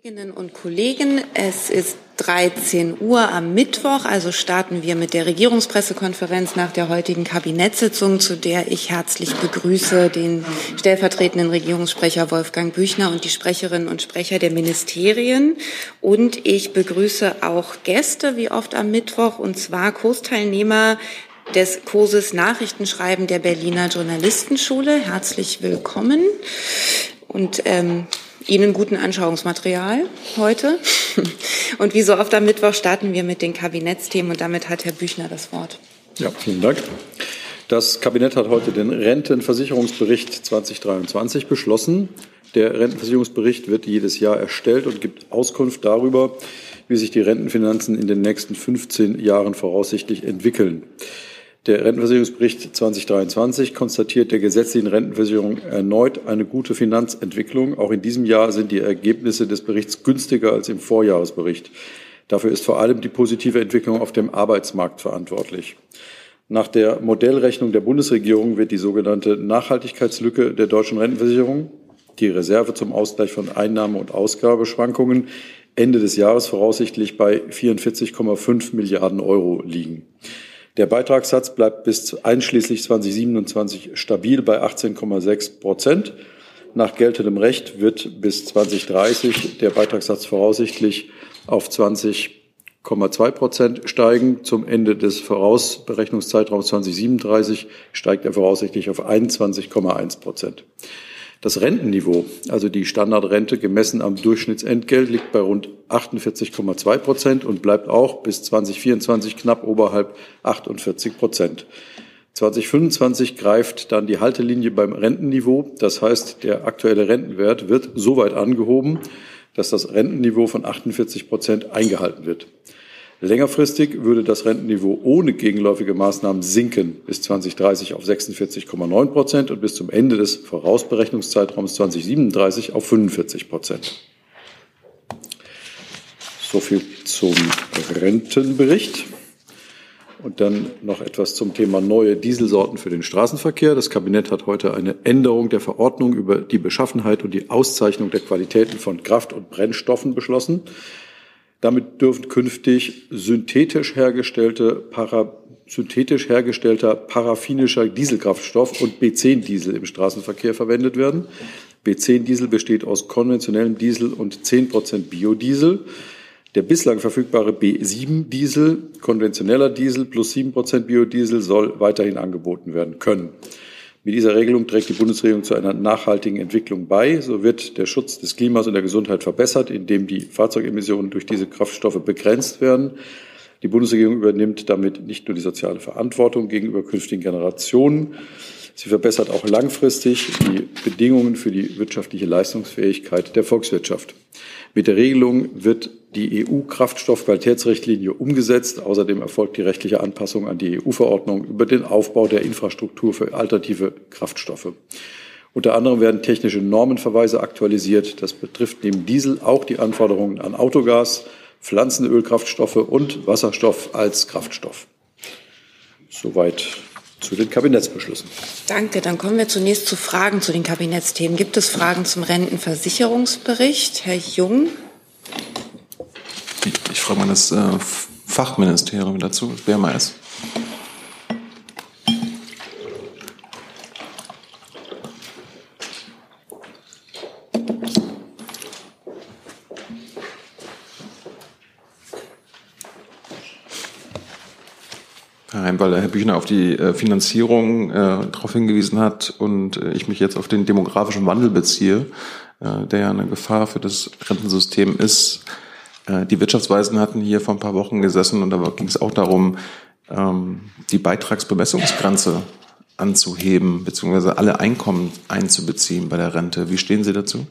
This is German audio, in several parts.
Kolleginnen und Kollegen, es ist 13 Uhr am Mittwoch, also starten wir mit der Regierungspressekonferenz nach der heutigen Kabinettssitzung, zu der ich herzlich begrüße den stellvertretenden Regierungssprecher Wolfgang Büchner und die Sprecherinnen und Sprecher der Ministerien. Und ich begrüße auch Gäste, wie oft am Mittwoch, und zwar Kursteilnehmer des Kurses Nachrichtenschreiben der Berliner Journalistenschule. Herzlich willkommen. Und ähm, Ihnen guten Anschauungsmaterial heute. Und wie so oft am Mittwoch starten wir mit den Kabinettsthemen und damit hat Herr Büchner das Wort. Ja, vielen Dank. Das Kabinett hat heute den Rentenversicherungsbericht 2023 beschlossen. Der Rentenversicherungsbericht wird jedes Jahr erstellt und gibt Auskunft darüber, wie sich die Rentenfinanzen in den nächsten 15 Jahren voraussichtlich entwickeln. Der Rentenversicherungsbericht 2023 konstatiert der gesetzlichen Rentenversicherung erneut eine gute Finanzentwicklung. Auch in diesem Jahr sind die Ergebnisse des Berichts günstiger als im Vorjahresbericht. Dafür ist vor allem die positive Entwicklung auf dem Arbeitsmarkt verantwortlich. Nach der Modellrechnung der Bundesregierung wird die sogenannte Nachhaltigkeitslücke der deutschen Rentenversicherung, die Reserve zum Ausgleich von Einnahme- und Ausgabeschwankungen, Ende des Jahres voraussichtlich bei 44,5 Milliarden Euro liegen. Der Beitragssatz bleibt bis einschließlich 2027 stabil bei 18,6 Prozent. Nach geltendem Recht wird bis 2030 der Beitragssatz voraussichtlich auf 20,2 Prozent steigen. Zum Ende des Vorausberechnungszeitraums 2037 steigt er voraussichtlich auf 21,1 Prozent. Das Rentenniveau, also die Standardrente gemessen am Durchschnittsentgelt, liegt bei rund 48,2 Prozent und bleibt auch bis 2024 knapp oberhalb 48 Prozent. 2025 greift dann die Haltelinie beim Rentenniveau. Das heißt, der aktuelle Rentenwert wird so weit angehoben, dass das Rentenniveau von 48 Prozent eingehalten wird. Längerfristig würde das Rentenniveau ohne gegenläufige Maßnahmen sinken bis 2030 auf 46,9 Prozent und bis zum Ende des Vorausberechnungszeitraums 2037 auf 45 Prozent. So viel zum Rentenbericht. Und dann noch etwas zum Thema neue Dieselsorten für den Straßenverkehr. Das Kabinett hat heute eine Änderung der Verordnung über die Beschaffenheit und die Auszeichnung der Qualitäten von Kraft- und Brennstoffen beschlossen. Damit dürfen künftig synthetisch hergestellte para, synthetisch hergestellter paraffinischer Dieselkraftstoff und B10-Diesel im Straßenverkehr verwendet werden. B10-Diesel besteht aus konventionellem Diesel und 10 Prozent Biodiesel. Der bislang verfügbare B7-Diesel, konventioneller Diesel plus 7 Prozent Biodiesel, soll weiterhin angeboten werden können. Mit dieser Regelung trägt die Bundesregierung zu einer nachhaltigen Entwicklung bei. So wird der Schutz des Klimas und der Gesundheit verbessert, indem die Fahrzeugemissionen durch diese Kraftstoffe begrenzt werden. Die Bundesregierung übernimmt damit nicht nur die soziale Verantwortung gegenüber künftigen Generationen, sie verbessert auch langfristig die Bedingungen für die wirtschaftliche Leistungsfähigkeit der Volkswirtschaft. Mit der Regelung wird die EU-Kraftstoffqualitätsrichtlinie umgesetzt. Außerdem erfolgt die rechtliche Anpassung an die EU-Verordnung über den Aufbau der Infrastruktur für alternative Kraftstoffe. Unter anderem werden technische Normenverweise aktualisiert. Das betrifft neben Diesel auch die Anforderungen an Autogas, Pflanzenölkraftstoffe und Wasserstoff als Kraftstoff. Soweit zu den Kabinettsbeschlüssen. Danke. Dann kommen wir zunächst zu Fragen zu den Kabinettsthemen. Gibt es Fragen zum Rentenversicherungsbericht? Herr Jung. Ich frage mal das äh, Fachministerium dazu, wer mal ist. weil Herr Büchner auf die äh, Finanzierung äh, darauf hingewiesen hat und äh, ich mich jetzt auf den demografischen Wandel beziehe, äh, der ja eine Gefahr für das Rentensystem ist. Äh, die Wirtschaftsweisen hatten hier vor ein paar Wochen gesessen und da ging es auch darum, ähm, die Beitragsbemessungsgrenze anzuheben, beziehungsweise alle Einkommen einzubeziehen bei der Rente. Wie stehen Sie dazu?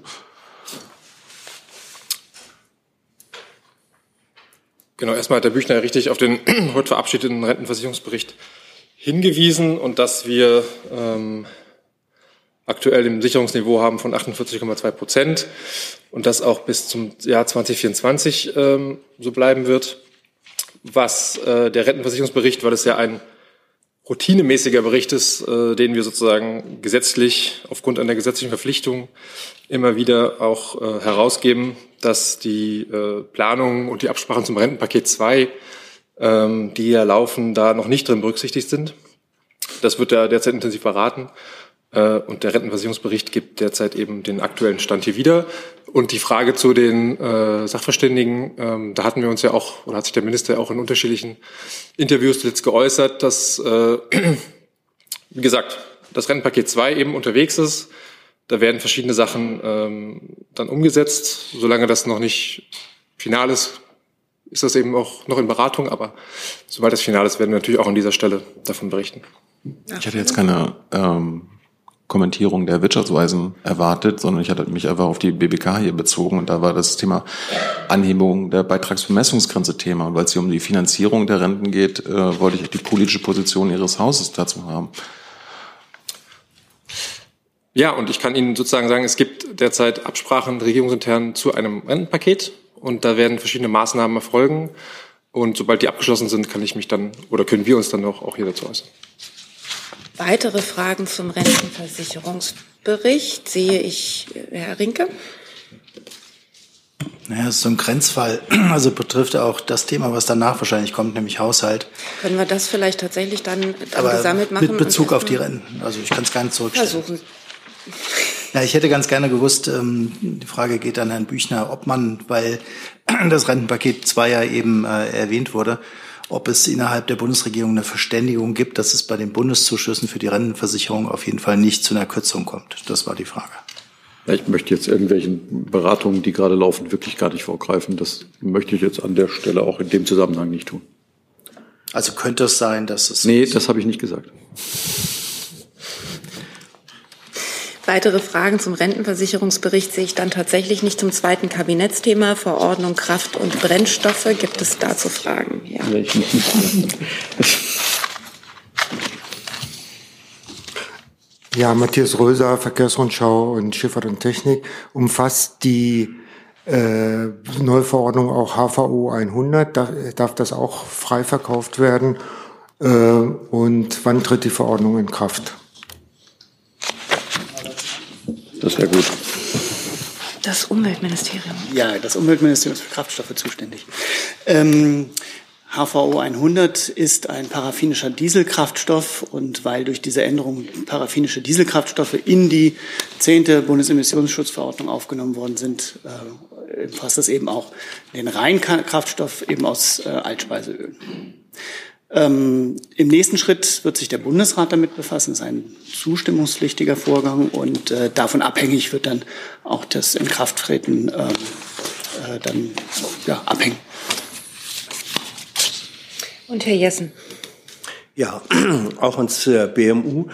Genau, erstmal hat der Büchner richtig auf den heute verabschiedeten Rentenversicherungsbericht hingewiesen und dass wir ähm, aktuell ein Sicherungsniveau haben von 48,2 Prozent und das auch bis zum Jahr 2024 ähm, so bleiben wird. Was äh, der Rentenversicherungsbericht, weil es ja ein routinemäßiger Bericht ist, äh, den wir sozusagen gesetzlich aufgrund einer gesetzlichen Verpflichtung immer wieder auch äh, herausgeben, dass die äh, Planungen und die Absprachen zum Rentenpaket 2, ähm, die ja laufen, da noch nicht drin berücksichtigt sind. Das wird ja derzeit intensiv beraten. Äh, und der Rentenversicherungsbericht gibt derzeit eben den aktuellen Stand hier wieder. Und die Frage zu den äh, Sachverständigen, ähm, da hatten wir uns ja auch, oder hat sich der Minister auch in unterschiedlichen Interviews jetzt geäußert, dass, äh, wie gesagt, das Rentenpaket 2 eben unterwegs ist. Da werden verschiedene Sachen ähm, dann umgesetzt. Solange das noch nicht final ist, ist das eben auch noch in Beratung. Aber sobald das final ist, werden wir natürlich auch an dieser Stelle davon berichten. Ich hätte jetzt keine ähm, Kommentierung der Wirtschaftsweisen erwartet, sondern ich hatte mich einfach auf die BBK hier bezogen und da war das Thema Anhebung der Beitragsbemessungsgrenze Thema. Und weil es hier um die Finanzierung der Renten geht, äh, wollte ich die politische Position Ihres Hauses dazu haben. Ja, und ich kann Ihnen sozusagen sagen, es gibt derzeit Absprachen regierungsintern zu einem Rentenpaket und da werden verschiedene Maßnahmen erfolgen. Und sobald die abgeschlossen sind, kann ich mich dann oder können wir uns dann auch, auch hier dazu äußern. Weitere Fragen zum Rentenversicherungsbericht sehe ich, Herr Rinke. Naja, es ist so ein Grenzfall. Also betrifft auch das Thema, was danach wahrscheinlich kommt, nämlich Haushalt. Können wir das vielleicht tatsächlich dann, dann gesammelt machen? Mit Bezug auf die Renten. Also ich kann es gar nicht zurückstellen. Versuchen. Ja, ich hätte ganz gerne gewusst, ähm, die Frage geht an Herrn Büchner, ob man, weil das Rentenpaket 2 ja eben äh, erwähnt wurde, ob es innerhalb der Bundesregierung eine Verständigung gibt, dass es bei den Bundeszuschüssen für die Rentenversicherung auf jeden Fall nicht zu einer Kürzung kommt. Das war die Frage. Ich möchte jetzt irgendwelchen Beratungen, die gerade laufen, wirklich gar nicht vorgreifen. Das möchte ich jetzt an der Stelle auch in dem Zusammenhang nicht tun. Also könnte es sein, dass es. Nee, das habe ich nicht gesagt. Weitere Fragen zum Rentenversicherungsbericht sehe ich dann tatsächlich nicht zum zweiten Kabinettsthema, Verordnung Kraft- und Brennstoffe. Gibt es dazu Fragen? Ja. Ja, Matthias Röser, Verkehrsrundschau und Schifffahrt und Technik. Umfasst die äh, Neuverordnung auch HVO 100? Darf, darf das auch frei verkauft werden? Äh, und wann tritt die Verordnung in Kraft? Das wäre gut. Das Umweltministerium. Ja, das Umweltministerium ist für Kraftstoffe zuständig. Ähm, HVO 100 ist ein paraffinischer Dieselkraftstoff und weil durch diese Änderung paraffinische Dieselkraftstoffe in die zehnte Bundesemissionsschutzverordnung aufgenommen worden sind, äh, umfasst das eben auch den Reinkraftstoff eben aus äh, Altspeiseöl. Ähm, Im nächsten Schritt wird sich der Bundesrat damit befassen. Das ist ein zustimmungspflichtiger Vorgang und äh, davon abhängig wird dann auch das Inkrafttreten ähm, äh, dann ja, abhängen. Und Herr Jessen. Ja, auch uns äh, BMU.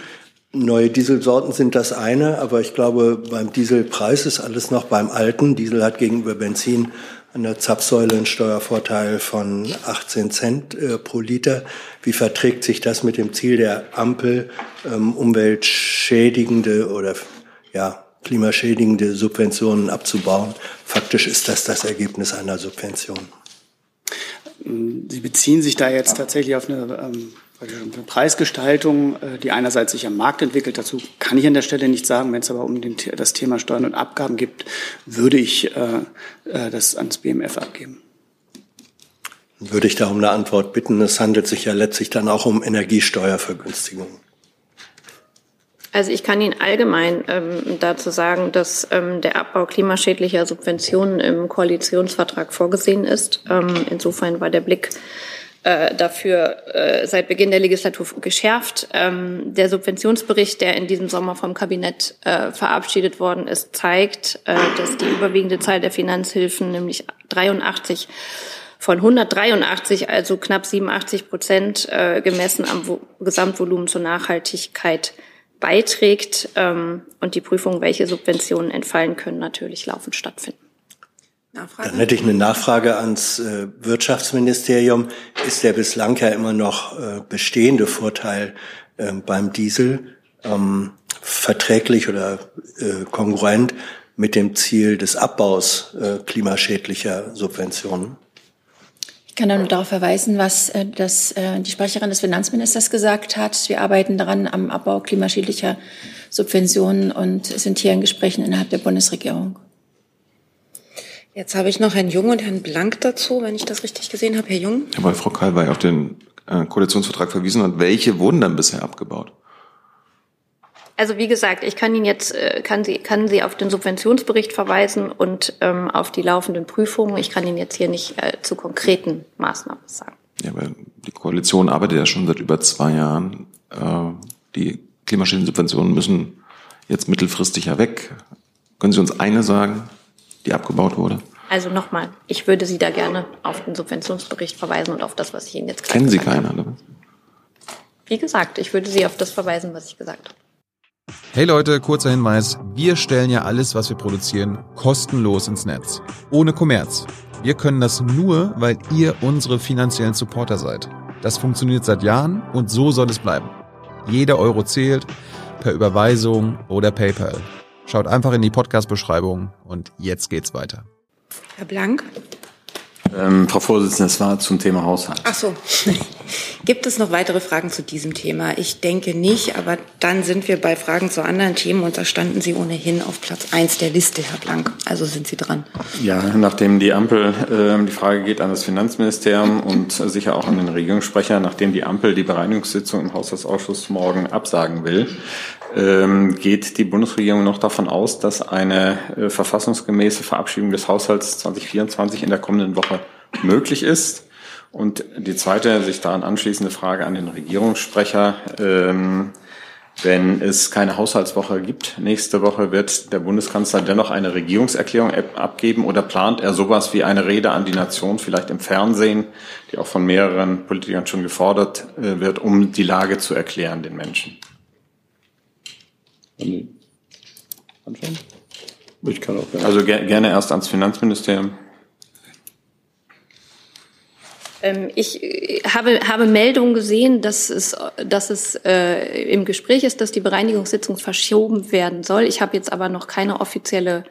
Neue Dieselsorten sind das eine, aber ich glaube, beim Dieselpreis ist alles noch beim alten. Diesel hat gegenüber Benzin an der Zapfsäule einen Steuervorteil von 18 Cent äh, pro Liter. Wie verträgt sich das mit dem Ziel der Ampel, ähm, umweltschädigende oder ja, klimaschädigende Subventionen abzubauen? Faktisch ist das das Ergebnis einer Subvention. Sie beziehen sich da jetzt tatsächlich auf eine, ähm, eine Preisgestaltung, äh, die einerseits sich am Markt entwickelt. Dazu kann ich an der Stelle nicht sagen. Wenn es aber um den, das Thema Steuern und Abgaben gibt, würde ich äh, äh das ans BMF abgeben. Würde ich da um eine Antwort bitten. Es handelt sich ja letztlich dann auch um Energiesteuervergünstigungen. Also ich kann Ihnen allgemein ähm, dazu sagen, dass ähm, der Abbau klimaschädlicher Subventionen im Koalitionsvertrag vorgesehen ist. Ähm, insofern war der Blick äh, dafür äh, seit Beginn der Legislatur geschärft. Ähm, der Subventionsbericht, der in diesem Sommer vom Kabinett äh, verabschiedet worden ist, zeigt, äh, dass die überwiegende Zahl der Finanzhilfen, nämlich 83 von 183, also knapp 87 Prozent, äh, gemessen am Wo Gesamtvolumen zur Nachhaltigkeit beiträgt ähm, und die Prüfung, welche Subventionen entfallen können, natürlich laufend stattfinden. Nachfrage? Dann hätte ich eine Nachfrage ans äh, Wirtschaftsministerium. Ist der bislang ja immer noch äh, bestehende Vorteil äh, beim Diesel ähm, verträglich oder äh, kongruent mit dem Ziel des Abbaus äh, klimaschädlicher Subventionen? Ich kann nur darauf verweisen, was äh, das, die Sprecherin des Finanzministers gesagt hat. Wir arbeiten daran am Abbau klimaschädlicher Subventionen und sind hier in Gesprächen innerhalb der Bundesregierung. Jetzt habe ich noch Herrn Jung und Herrn Blank dazu, wenn ich das richtig gesehen habe. Herr Jung? Ja, weil Frau Kalwey auf den äh, Koalitionsvertrag verwiesen hat. Welche wurden dann bisher abgebaut? Also wie gesagt, ich kann Ihnen jetzt äh, kann Sie kann Sie auf den Subventionsbericht verweisen und ähm, auf die laufenden Prüfungen. Ich kann Ihnen jetzt hier nicht äh, zu konkreten Maßnahmen sagen. Ja, weil die Koalition arbeitet ja schon seit über zwei Jahren. Äh, die Klimaschädensubventionen müssen jetzt mittelfristig ja weg. Können Sie uns eine sagen, die abgebaut wurde? Also nochmal, ich würde Sie da gerne auf den Subventionsbericht verweisen und auf das, was ich Ihnen jetzt gerade Kennen Sie keinen, oder? Wie gesagt, ich würde Sie auf das verweisen, was ich gesagt habe. Hey Leute, kurzer Hinweis. Wir stellen ja alles, was wir produzieren, kostenlos ins Netz. Ohne Kommerz. Wir können das nur, weil ihr unsere finanziellen Supporter seid. Das funktioniert seit Jahren und so soll es bleiben. Jeder Euro zählt, per Überweisung oder PayPal. Schaut einfach in die Podcast-Beschreibung und jetzt geht's weiter. Herr Blank? Ähm, Frau Vorsitzende, es war zum Thema Haushalt. Ach so. Gibt es noch weitere Fragen zu diesem Thema? Ich denke nicht, aber dann sind wir bei Fragen zu anderen Themen und da standen Sie ohnehin auf Platz eins der Liste, Herr Blank. Also sind Sie dran. Ja, nachdem die Ampel, äh, die Frage geht an das Finanzministerium und sicher auch an den Regierungssprecher, nachdem die Ampel die Bereinigungssitzung im Haushaltsausschuss morgen absagen will, ähm, geht die Bundesregierung noch davon aus, dass eine äh, verfassungsgemäße Verabschiedung des Haushalts 2024 in der kommenden Woche möglich ist. Und die zweite, sich daran anschließende Frage an den Regierungssprecher. Ähm, wenn es keine Haushaltswoche gibt, nächste Woche wird der Bundeskanzler dennoch eine Regierungserklärung abgeben oder plant er sowas wie eine Rede an die Nation, vielleicht im Fernsehen, die auch von mehreren Politikern schon gefordert äh, wird, um die Lage zu erklären den Menschen? Anfangen? Ich kann auch gerne. Also ger gerne erst ans Finanzministerium. Ähm, ich äh, habe, habe Meldungen gesehen, dass es, dass es äh, im Gespräch ist, dass die Bereinigungssitzung verschoben werden soll. Ich habe jetzt aber noch keine offizielle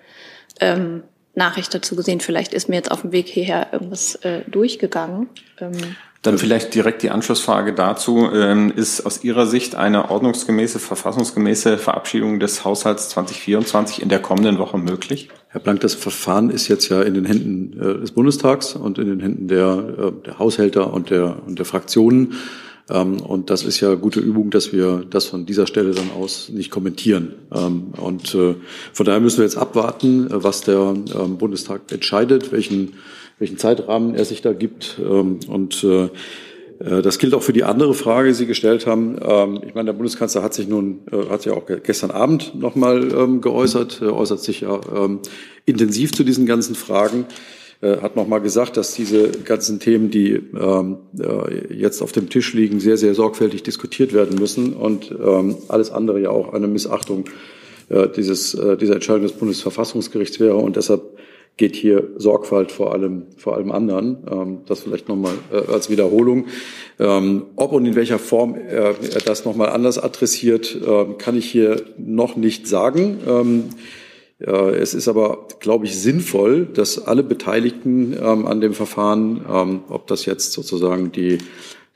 ähm, Nachricht dazu gesehen. Vielleicht ist mir jetzt auf dem Weg hierher irgendwas äh, durchgegangen. Ähm, dann vielleicht direkt die Anschlussfrage dazu. Ähm, ist aus Ihrer Sicht eine ordnungsgemäße, verfassungsgemäße Verabschiedung des Haushalts 2024 in der kommenden Woche möglich? Herr Blank, das Verfahren ist jetzt ja in den Händen äh, des Bundestags und in den Händen der, äh, der Haushälter und der, und der Fraktionen. Ähm, und das ist ja gute Übung, dass wir das von dieser Stelle dann aus nicht kommentieren. Ähm, und äh, von daher müssen wir jetzt abwarten, was der Bundestag entscheidet, welchen welchen Zeitrahmen er sich da gibt. Ähm, und äh, äh, das gilt auch für die andere Frage, die Sie gestellt haben. Ähm, ich meine, der Bundeskanzler hat sich nun, äh, hat ja auch gestern Abend nochmal ähm, geäußert, er äußert sich ja intensiv zu diesen ganzen Fragen, hat nochmal gesagt, dass diese ganzen Themen, die jetzt auf dem Tisch liegen, sehr, sehr sorgfältig diskutiert werden müssen und alles andere ja auch eine Missachtung dieses, dieser Entscheidung des Bundesverfassungsgerichts wäre. Und deshalb geht hier Sorgfalt vor allem, vor allem anderen. Ähm, das vielleicht nochmal äh, als Wiederholung. Ähm, ob und in welcher Form er, das nochmal anders adressiert, äh, kann ich hier noch nicht sagen. Ähm, äh, es ist aber, glaube ich, sinnvoll, dass alle Beteiligten ähm, an dem Verfahren, ähm, ob das jetzt sozusagen die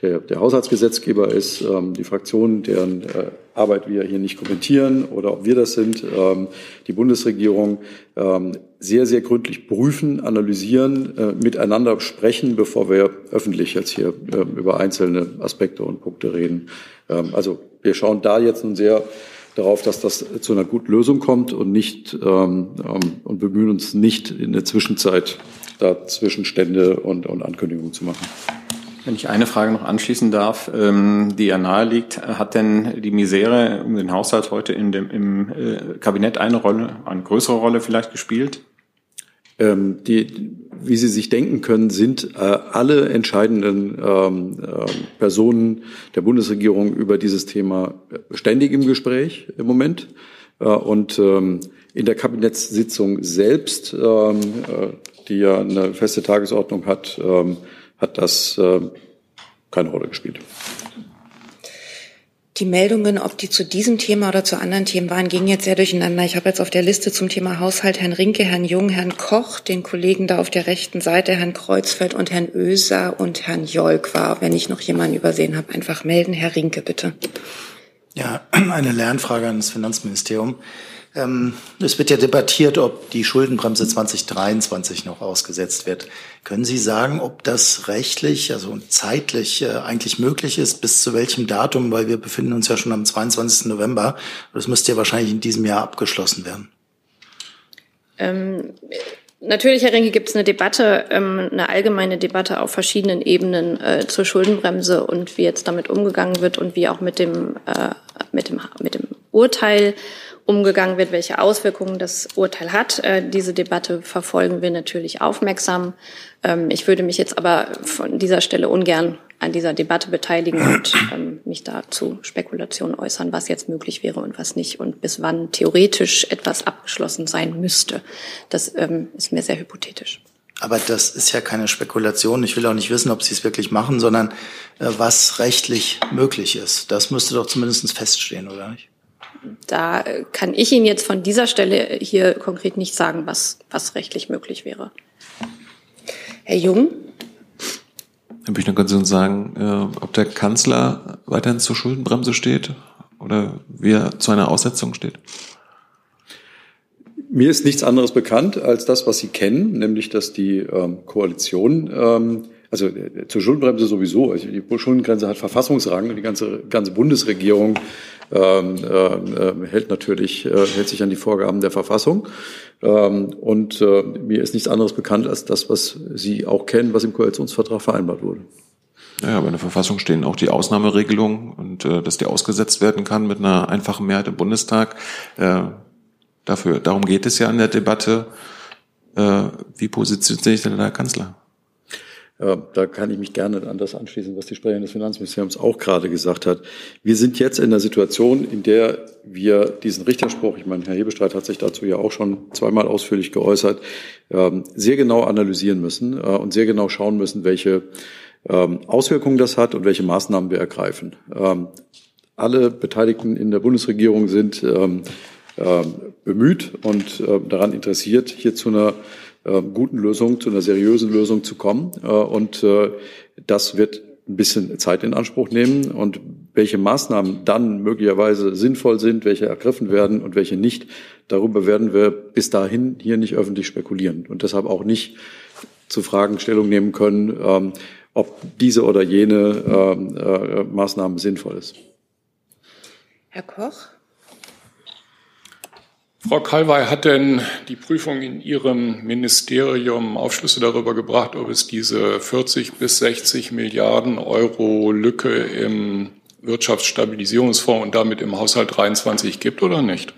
der, der Haushaltsgesetzgeber ist, ähm, die Fraktionen, deren äh, Arbeit wir hier nicht kommentieren oder ob wir das sind, ähm, die Bundesregierung ähm, sehr, sehr gründlich prüfen, analysieren, äh, miteinander sprechen, bevor wir öffentlich jetzt hier äh, über einzelne Aspekte und Punkte reden. Ähm, also wir schauen da jetzt nun sehr darauf, dass das zu einer guten Lösung kommt und nicht ähm, ähm, und bemühen uns nicht in der Zwischenzeit da Zwischenstände und, und Ankündigungen zu machen. Wenn ich eine Frage noch anschließen darf, ähm, die ja nahe liegt, hat denn die Misere um den Haushalt heute in dem, im äh, Kabinett eine Rolle, eine größere Rolle vielleicht gespielt? Ähm, die, wie Sie sich denken können, sind äh, alle entscheidenden ähm, äh, Personen der Bundesregierung über dieses Thema ständig im Gespräch im Moment. Äh, und ähm, in der Kabinettssitzung selbst, ähm, äh, die ja eine feste Tagesordnung hat, ähm, hat das äh, keine Rolle gespielt. Die Meldungen, ob die zu diesem Thema oder zu anderen Themen waren, gingen jetzt sehr durcheinander. Ich habe jetzt auf der Liste zum Thema Haushalt Herrn Rinke, Herrn Jung, Herrn Koch, den Kollegen da auf der rechten Seite, Herrn Kreuzfeld und Herrn Oeser und Herrn Jolk war. Wenn ich noch jemanden übersehen habe, einfach melden. Herr Rinke, bitte. Eine Lernfrage an das Finanzministerium. Ähm, es wird ja debattiert, ob die Schuldenbremse 2023 noch ausgesetzt wird. Können Sie sagen, ob das rechtlich, also zeitlich äh, eigentlich möglich ist, bis zu welchem Datum? Weil wir befinden uns ja schon am 22. November. Das müsste ja wahrscheinlich in diesem Jahr abgeschlossen werden. Ähm, natürlich, Herr Rinke, gibt es eine Debatte, ähm, eine allgemeine Debatte auf verschiedenen Ebenen äh, zur Schuldenbremse und wie jetzt damit umgegangen wird und wie auch mit dem, äh, mit dem, mit dem Urteil umgegangen wird, welche Auswirkungen das Urteil hat. Äh, diese Debatte verfolgen wir natürlich aufmerksam. Ähm, ich würde mich jetzt aber von dieser Stelle ungern an dieser Debatte beteiligen und ähm, mich dazu Spekulationen äußern, was jetzt möglich wäre und was nicht und bis wann theoretisch etwas abgeschlossen sein müsste. Das ähm, ist mir sehr hypothetisch. Aber das ist ja keine Spekulation. Ich will auch nicht wissen, ob Sie es wirklich machen, sondern äh, was rechtlich möglich ist. Das müsste doch zumindest feststehen, oder nicht? Da kann ich Ihnen jetzt von dieser Stelle hier konkret nicht sagen, was, was rechtlich möglich wäre. Herr Jung? Herr Büchner, können Sie uns sagen, äh, ob der Kanzler weiterhin zur Schuldenbremse steht oder wie er zu einer Aussetzung steht? Mir ist nichts anderes bekannt als das, was Sie kennen, nämlich dass die ähm, Koalition ähm, also äh, zur Schuldenbremse sowieso. Also die Schuldengrenze hat Verfassungsrang und die ganze, ganze Bundesregierung ähm, äh, hält natürlich, äh, hält sich an die Vorgaben der Verfassung. Ähm, und äh, mir ist nichts anderes bekannt als das, was Sie auch kennen, was im Koalitionsvertrag vereinbart wurde. Ja, aber in der Verfassung stehen auch die Ausnahmeregelungen und äh, dass die ausgesetzt werden kann mit einer einfachen Mehrheit im Bundestag. Äh, dafür, darum geht es ja in der Debatte. Äh, wie positioniert sich denn der Kanzler? Da kann ich mich gerne an das anschließen, was die Sprecherin des Finanzministeriums auch gerade gesagt hat. Wir sind jetzt in der Situation, in der wir diesen Richterspruch, ich meine, Herr Hebestreit hat sich dazu ja auch schon zweimal ausführlich geäußert, ähm, sehr genau analysieren müssen äh, und sehr genau schauen müssen, welche ähm, Auswirkungen das hat und welche Maßnahmen wir ergreifen. Ähm, alle Beteiligten in der Bundesregierung sind bemüht und äh, daran interessiert, hier zu einer äh, guten Lösung, zu einer seriösen Lösung zu kommen. Äh, und äh, das wird ein bisschen Zeit in Anspruch nehmen und welche Maßnahmen dann möglicherweise sinnvoll sind, welche ergriffen werden und welche nicht, darüber werden wir bis dahin hier nicht öffentlich spekulieren und deshalb auch nicht zu Fragen Stellung nehmen können, ähm, ob diese oder jene ähm, äh, Maßnahme sinnvoll ist. Herr Koch? Frau Kalwey, hat denn die Prüfung in Ihrem Ministerium Aufschlüsse darüber gebracht, ob es diese 40 bis 60 Milliarden Euro Lücke im Wirtschaftsstabilisierungsfonds und damit im Haushalt 23 gibt oder nicht?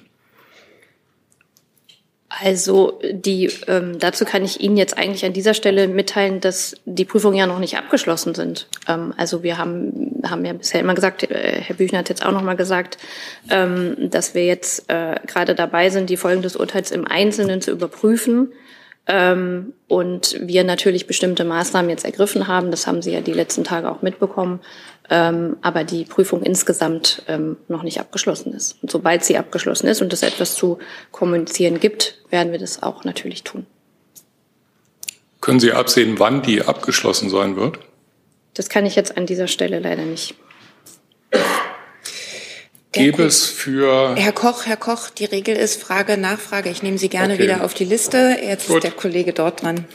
Also die, ähm, dazu kann ich Ihnen jetzt eigentlich an dieser Stelle mitteilen, dass die Prüfungen ja noch nicht abgeschlossen sind. Ähm, also wir haben, haben ja bisher immer gesagt, äh, Herr Büchner hat jetzt auch noch mal gesagt, ähm, dass wir jetzt äh, gerade dabei sind, die Folgen des Urteils im Einzelnen zu überprüfen. Ähm, und wir natürlich bestimmte Maßnahmen jetzt ergriffen haben. Das haben Sie ja die letzten Tage auch mitbekommen. Ähm, aber die Prüfung insgesamt ähm, noch nicht abgeschlossen ist. Und sobald sie abgeschlossen ist und es etwas zu kommunizieren gibt, werden wir das auch natürlich tun. Können Sie absehen, wann die abgeschlossen sein wird? Das kann ich jetzt an dieser Stelle leider nicht. Gäbe es für. Herr Koch, Herr Koch, die Regel ist Frage, Nachfrage. Ich nehme Sie gerne okay. wieder auf die Liste. Jetzt Gut. ist der Kollege dort dran.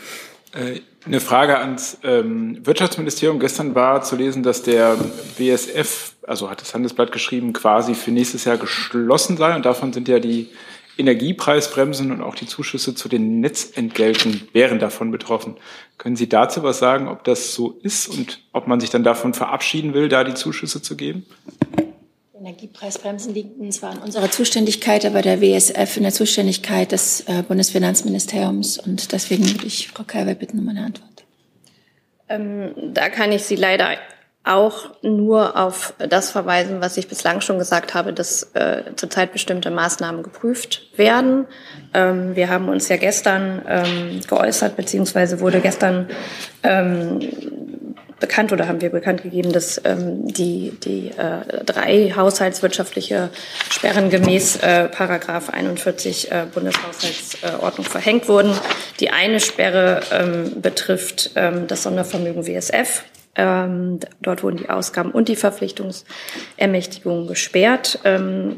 Äh, eine Frage ans ähm, Wirtschaftsministerium. Gestern war zu lesen, dass der BSF, also hat das Handelsblatt geschrieben, quasi für nächstes Jahr geschlossen sei. Und davon sind ja die Energiepreisbremsen und auch die Zuschüsse zu den Netzentgelten wären davon betroffen. Können Sie dazu was sagen, ob das so ist und ob man sich dann davon verabschieden will, da die Zuschüsse zu geben? Energiepreisbremsen liegen zwar in unserer Zuständigkeit, aber der WSF in der Zuständigkeit des äh, Bundesfinanzministeriums. Und deswegen würde ich Frau Kalwer bitten um eine Antwort. Ähm, da kann ich Sie leider auch nur auf das verweisen, was ich bislang schon gesagt habe, dass äh, zurzeit bestimmte Maßnahmen geprüft werden. Ähm, wir haben uns ja gestern ähm, geäußert, beziehungsweise wurde gestern ähm, bekannt oder haben wir bekannt gegeben, dass ähm, die, die äh, drei haushaltswirtschaftliche Sperren gemäß äh, Paragraph 41 äh, Bundeshaushaltsordnung verhängt wurden. Die eine Sperre ähm, betrifft ähm, das Sondervermögen WSF. Ähm, dort wurden die Ausgaben und die Verpflichtungsermächtigungen gesperrt. Ähm,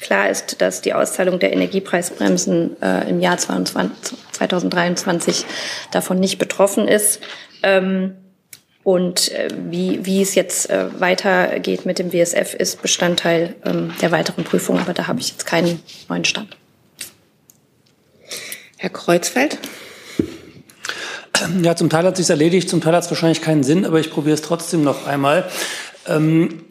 klar ist, dass die Auszahlung der Energiepreisbremsen äh, im Jahr 22, 2023 davon nicht betroffen ist. Ähm, und äh, wie, wie es jetzt äh, weitergeht mit dem WSF, ist Bestandteil ähm, der weiteren Prüfung. Aber da habe ich jetzt keinen neuen Stand. Herr Kreuzfeld. Ja, zum Teil hat sich erledigt, zum Teil hat es wahrscheinlich keinen Sinn, aber ich probiere es trotzdem noch einmal. Ähm,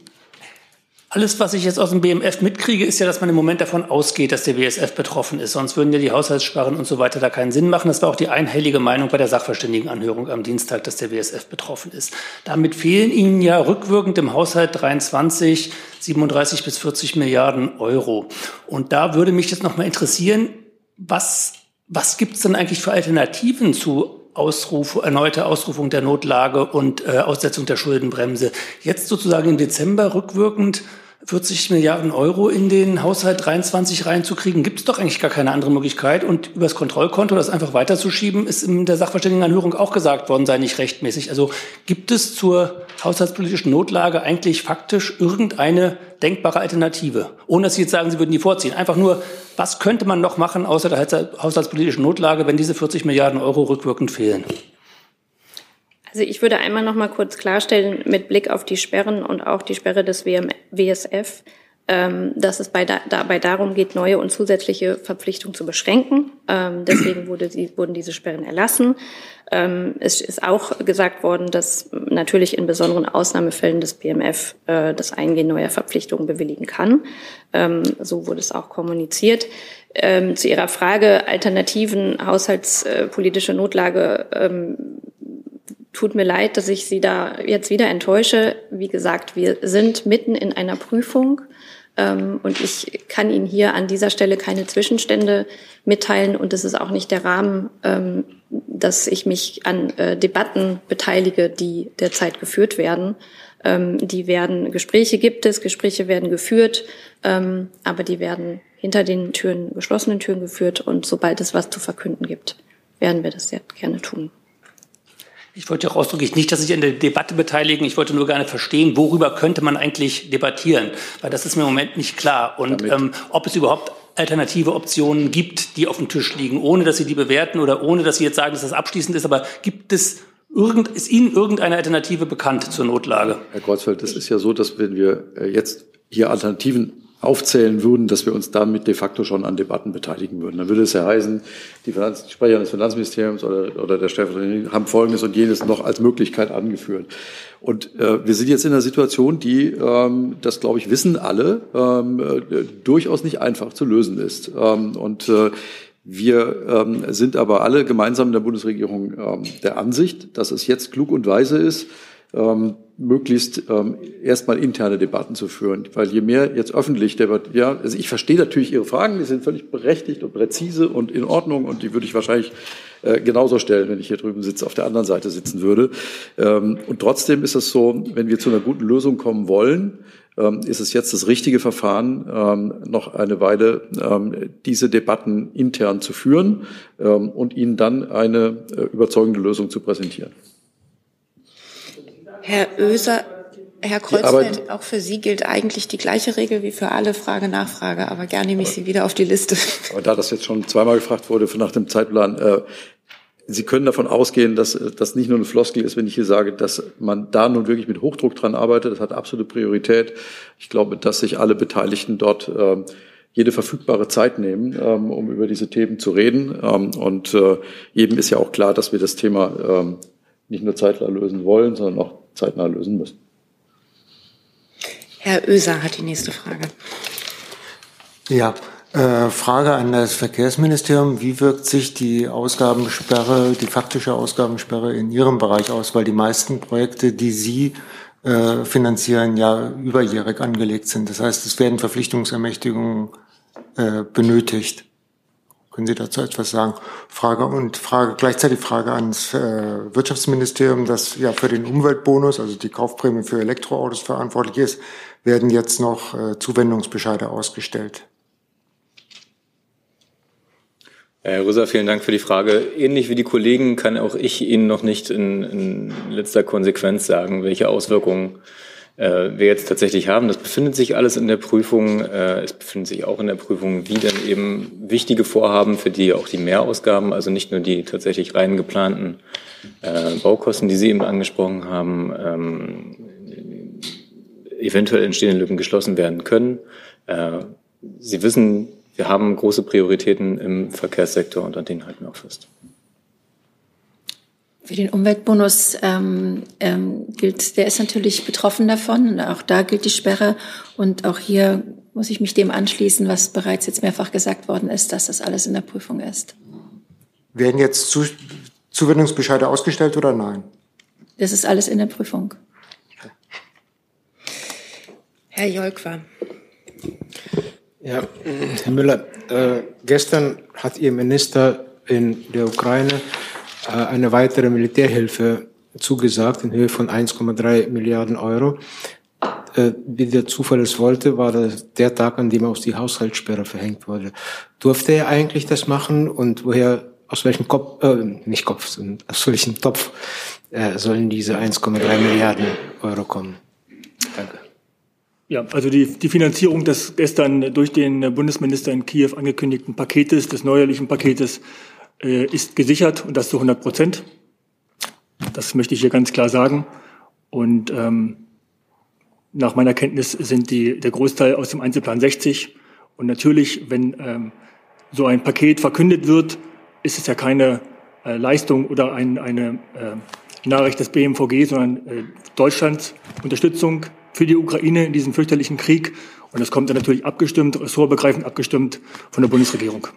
alles, was ich jetzt aus dem BMF mitkriege, ist ja, dass man im Moment davon ausgeht, dass der BSF betroffen ist. Sonst würden ja die Haushaltssperren und so weiter da keinen Sinn machen. Das war auch die einhellige Meinung bei der Sachverständigenanhörung am Dienstag, dass der BSF betroffen ist. Damit fehlen Ihnen ja rückwirkend im Haushalt 23 37 bis 40 Milliarden Euro. Und da würde mich jetzt noch mal interessieren, was, was gibt es denn eigentlich für Alternativen zu Ausruf, erneute Ausrufung der Notlage und äh, Aussetzung der Schuldenbremse. Jetzt sozusagen im Dezember rückwirkend 40 Milliarden Euro in den Haushalt 23 reinzukriegen, gibt es doch eigentlich gar keine andere Möglichkeit. Und übers Kontrollkonto das einfach weiterzuschieben, ist in der Sachverständigenanhörung auch gesagt worden, sei nicht rechtmäßig. Also gibt es zur haushaltspolitischen Notlage eigentlich faktisch irgendeine denkbare Alternative? Ohne dass Sie jetzt sagen, Sie würden die vorziehen. Einfach nur, was könnte man noch machen außer der haushaltspolitischen Notlage, wenn diese 40 Milliarden Euro rückwirkend fehlen? Also ich würde einmal noch mal kurz klarstellen, mit Blick auf die Sperren und auch die Sperre des WM WSF, ähm, dass es bei da, dabei darum geht, neue und zusätzliche Verpflichtungen zu beschränken. Ähm, deswegen wurde die, wurden diese Sperren erlassen. Ähm, es ist auch gesagt worden, dass natürlich in besonderen Ausnahmefällen des BMF äh, das Eingehen neuer Verpflichtungen bewilligen kann. Ähm, so wurde es auch kommuniziert. Ähm, zu Ihrer Frage Alternativen haushaltspolitische Notlage ähm, tut mir leid, dass ich Sie da jetzt wieder enttäusche. Wie gesagt, wir sind mitten in einer Prüfung. Ähm, und ich kann Ihnen hier an dieser Stelle keine Zwischenstände mitteilen. Und es ist auch nicht der Rahmen, ähm, dass ich mich an äh, Debatten beteilige, die derzeit geführt werden. Ähm, die werden, Gespräche gibt es, Gespräche werden geführt, ähm, aber die werden hinter den Türen, geschlossenen Türen geführt. Und sobald es was zu verkünden gibt, werden wir das sehr gerne tun. Ich wollte auch ausdrücklich nicht, dass sich an der Debatte beteiligen. Ich wollte nur gerne verstehen, worüber könnte man eigentlich debattieren, weil das ist mir im Moment nicht klar. Und ähm, ob es überhaupt alternative Optionen gibt, die auf dem Tisch liegen, ohne dass Sie die bewerten oder ohne dass Sie jetzt sagen, dass das abschließend ist. Aber gibt es irgend, ist Ihnen irgendeine Alternative bekannt zur Notlage? Herr Kreuzfeld, das ist ja so, dass wenn wir äh, jetzt hier Alternativen aufzählen würden, dass wir uns damit de facto schon an Debatten beteiligen würden. Dann würde es ja heißen, die, Finanz Sprecher des Finanzministeriums oder, oder der Stellvertreter haben Folgendes und jenes noch als Möglichkeit angeführt. Und äh, wir sind jetzt in einer Situation, die, ähm, das glaube ich, wissen alle, ähm, äh, durchaus nicht einfach zu lösen ist. Ähm, und äh, wir ähm, sind aber alle gemeinsam in der Bundesregierung ähm, der Ansicht, dass es jetzt klug und weise ist, ähm, möglichst ähm, erstmal interne Debatten zu führen. Weil je mehr jetzt öffentlich debattiert, ja, also ich verstehe natürlich Ihre Fragen, die sind völlig berechtigt und präzise und in Ordnung und die würde ich wahrscheinlich äh, genauso stellen, wenn ich hier drüben sitze, auf der anderen Seite sitzen würde. Ähm, und trotzdem ist es so, wenn wir zu einer guten Lösung kommen wollen, ähm, ist es jetzt das richtige Verfahren, ähm, noch eine Weile ähm, diese Debatten intern zu führen ähm, und ihnen dann eine äh, überzeugende Lösung zu präsentieren. Herr Oeser, Herr Kreuzfeld, auch für Sie gilt eigentlich die gleiche Regel wie für alle Frage Nachfrage, aber gerne nehme ich Sie wieder auf die Liste. Aber da das jetzt schon zweimal gefragt wurde nach dem Zeitplan, äh, Sie können davon ausgehen, dass das nicht nur eine Floskel ist, wenn ich hier sage, dass man da nun wirklich mit Hochdruck dran arbeitet. Das hat absolute Priorität. Ich glaube, dass sich alle Beteiligten dort äh, jede verfügbare Zeit nehmen, ähm, um über diese Themen zu reden. Ähm, und äh, jedem ist ja auch klar, dass wir das Thema ähm, nicht nur zeitnah lösen wollen, sondern auch zeitnah lösen müssen. Herr Oeser hat die nächste Frage. Ja, äh, Frage an das Verkehrsministerium. Wie wirkt sich die Ausgabensperre, die faktische Ausgabensperre in Ihrem Bereich aus? Weil die meisten Projekte, die Sie äh, finanzieren, ja überjährig angelegt sind. Das heißt, es werden Verpflichtungsermächtigungen äh, benötigt. Können Sie dazu etwas sagen? Frage und Frage, gleichzeitig Frage ans äh, Wirtschaftsministerium, das ja für den Umweltbonus, also die Kaufprämie für Elektroautos verantwortlich ist, werden jetzt noch äh, Zuwendungsbescheide ausgestellt. Herr Röser, vielen Dank für die Frage. Ähnlich wie die Kollegen kann auch ich Ihnen noch nicht in, in letzter Konsequenz sagen, welche Auswirkungen wir jetzt tatsächlich haben. Das befindet sich alles in der Prüfung. Äh, es befindet sich auch in der Prüfung, wie dann eben wichtige Vorhaben, für die auch die Mehrausgaben, also nicht nur die tatsächlich rein geplanten äh, Baukosten, die Sie eben angesprochen haben, ähm, eventuell entstehende Lücken geschlossen werden können. Äh, Sie wissen, wir haben große Prioritäten im Verkehrssektor und an denen halten wir auch fest. Für den Umweltbonus ähm, ähm, gilt, der ist natürlich betroffen davon und auch da gilt die Sperre. Und auch hier muss ich mich dem anschließen, was bereits jetzt mehrfach gesagt worden ist, dass das alles in der Prüfung ist. Werden jetzt Zu Zuwendungsbescheide ausgestellt oder nein? Das ist alles in der Prüfung. Herr Jolkwa. Ja, Herr Müller, äh, gestern hat Ihr Minister in der Ukraine äh, eine weitere Militärhilfe zugesagt in Höhe von 1,3 Milliarden Euro. Äh, wie der Zufall es wollte, war das der Tag, an dem auch die Haushaltssperre verhängt wurde. Durfte er eigentlich das machen und woher, aus welchem Kopf, äh, nicht Kopf, sondern aus welchem Topf äh, sollen diese 1,3 Milliarden Euro kommen? Danke. Ja, also die, die Finanzierung des gestern durch den Bundesminister in Kiew angekündigten Paketes, des neuerlichen Paketes, äh, ist gesichert und das zu 100 Prozent. Das möchte ich hier ganz klar sagen. Und ähm, nach meiner Kenntnis sind die, der Großteil aus dem Einzelplan 60. Und natürlich, wenn ähm, so ein Paket verkündet wird, ist es ja keine äh, Leistung oder ein, eine äh, Nachricht des BMVG, sondern äh, Deutschlands Unterstützung für die Ukraine in diesem fürchterlichen Krieg. Und das kommt dann natürlich abgestimmt, ressortbegreifend abgestimmt von der Bundesregierung.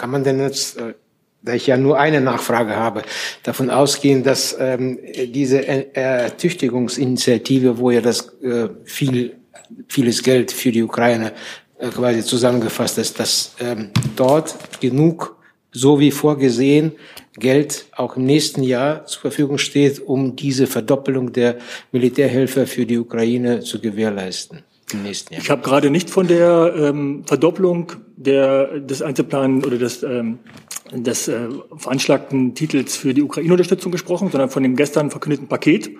Kann man denn jetzt, äh, da ich ja nur eine Nachfrage habe, davon ausgehen, dass ähm, diese Ertüchtigungsinitiative, wo ja das äh, viel, vieles Geld für die Ukraine äh, quasi zusammengefasst ist, dass ähm, dort genug, so wie vorgesehen, Geld auch im nächsten Jahr zur Verfügung steht, um diese Verdoppelung der Militärhilfe für die Ukraine zu gewährleisten im nächsten Jahr. Ich habe gerade nicht von der ähm, Verdopplung der, des Einzelplans oder des, ähm, des äh, veranschlagten Titels für die Ukraine-Unterstützung gesprochen, sondern von dem gestern verkündeten Paket.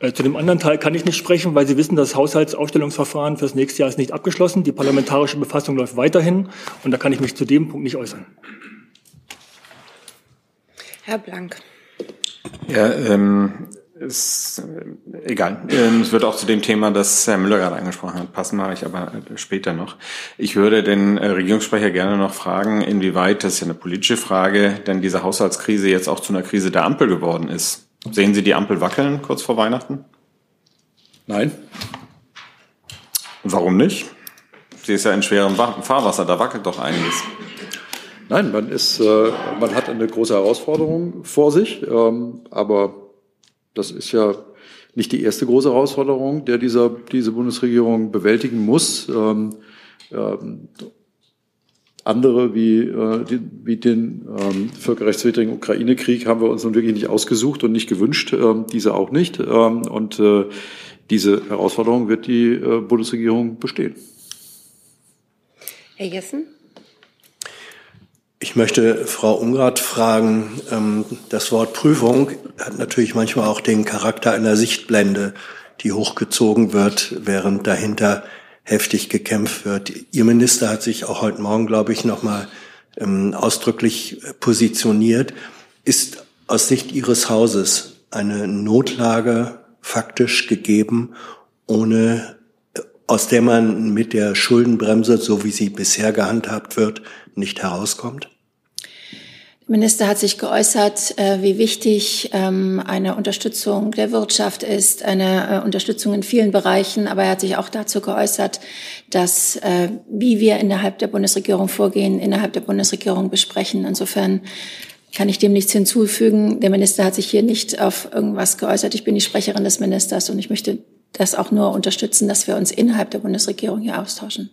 Äh, zu dem anderen Teil kann ich nicht sprechen, weil Sie wissen, das Haushaltsausstellungsverfahren fürs nächste Jahr ist nicht abgeschlossen. Die parlamentarische Befassung läuft weiterhin und da kann ich mich zu dem Punkt nicht äußern. Herr Blank. Ja, ähm, ist äh, egal. Ähm, es wird auch zu dem Thema, das Herr Müller gerade angesprochen hat, passen, mache ich aber äh, später noch. Ich würde den äh, Regierungssprecher gerne noch fragen, inwieweit, das ist ja eine politische Frage, denn diese Haushaltskrise jetzt auch zu einer Krise der Ampel geworden ist. Sehen Sie die Ampel wackeln kurz vor Weihnachten? Nein. Warum nicht? Sie ist ja in schwerem Fahrwasser, da wackelt doch einiges. Nein, man, ist, äh, man hat eine große Herausforderung vor sich, ähm, aber das ist ja nicht die erste große Herausforderung, der dieser, diese Bundesregierung bewältigen muss. Ähm, ähm, andere wie, äh, die, wie den ähm, völkerrechtswidrigen Ukraine-Krieg haben wir uns nun wirklich nicht ausgesucht und nicht gewünscht, ähm, diese auch nicht. Ähm, und äh, diese Herausforderung wird die äh, Bundesregierung bestehen. Herr Jessen? Ich möchte Frau Ungrad fragen, ähm, das Wort Prüfung hat natürlich manchmal auch den Charakter einer Sichtblende, die hochgezogen wird, während dahinter heftig gekämpft wird. Ihr Minister hat sich auch heute Morgen, glaube ich, nochmal ähm, ausdrücklich positioniert. Ist aus Sicht Ihres Hauses eine Notlage faktisch gegeben, ohne aus der man mit der Schuldenbremse, so wie sie bisher gehandhabt wird, nicht herauskommt? Der Minister hat sich geäußert, äh, wie wichtig ähm, eine Unterstützung der Wirtschaft ist, eine äh, Unterstützung in vielen Bereichen. Aber er hat sich auch dazu geäußert, dass äh, wie wir innerhalb der Bundesregierung vorgehen, innerhalb der Bundesregierung besprechen. Insofern kann ich dem nichts hinzufügen. Der Minister hat sich hier nicht auf irgendwas geäußert. Ich bin die Sprecherin des Ministers und ich möchte das auch nur unterstützen, dass wir uns innerhalb der Bundesregierung hier austauschen.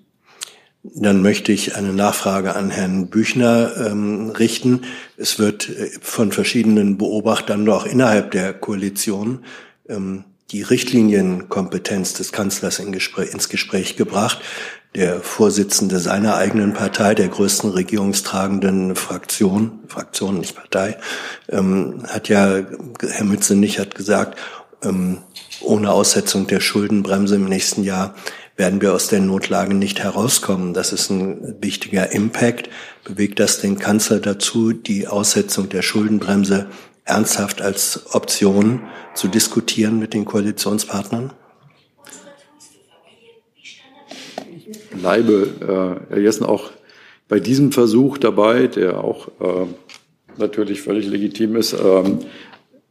Dann möchte ich eine Nachfrage an Herrn Büchner ähm, richten. Es wird äh, von verschiedenen Beobachtern auch innerhalb der Koalition ähm, die Richtlinienkompetenz des Kanzlers in Gespräch, ins Gespräch gebracht. Der Vorsitzende seiner eigenen Partei, der größten regierungstragenden Fraktion, Fraktion, nicht Partei, ähm, hat ja, Herr Mützenich hat gesagt, ähm, ohne Aussetzung der Schuldenbremse im nächsten Jahr werden wir aus der Notlage nicht herauskommen. Das ist ein wichtiger Impact. Bewegt das den Kanzler dazu, die Aussetzung der Schuldenbremse ernsthaft als Option zu diskutieren mit den Koalitionspartnern? Ich bleibe, äh, Herr Jessen, auch bei diesem Versuch dabei, der auch äh, natürlich völlig legitim ist, ähm,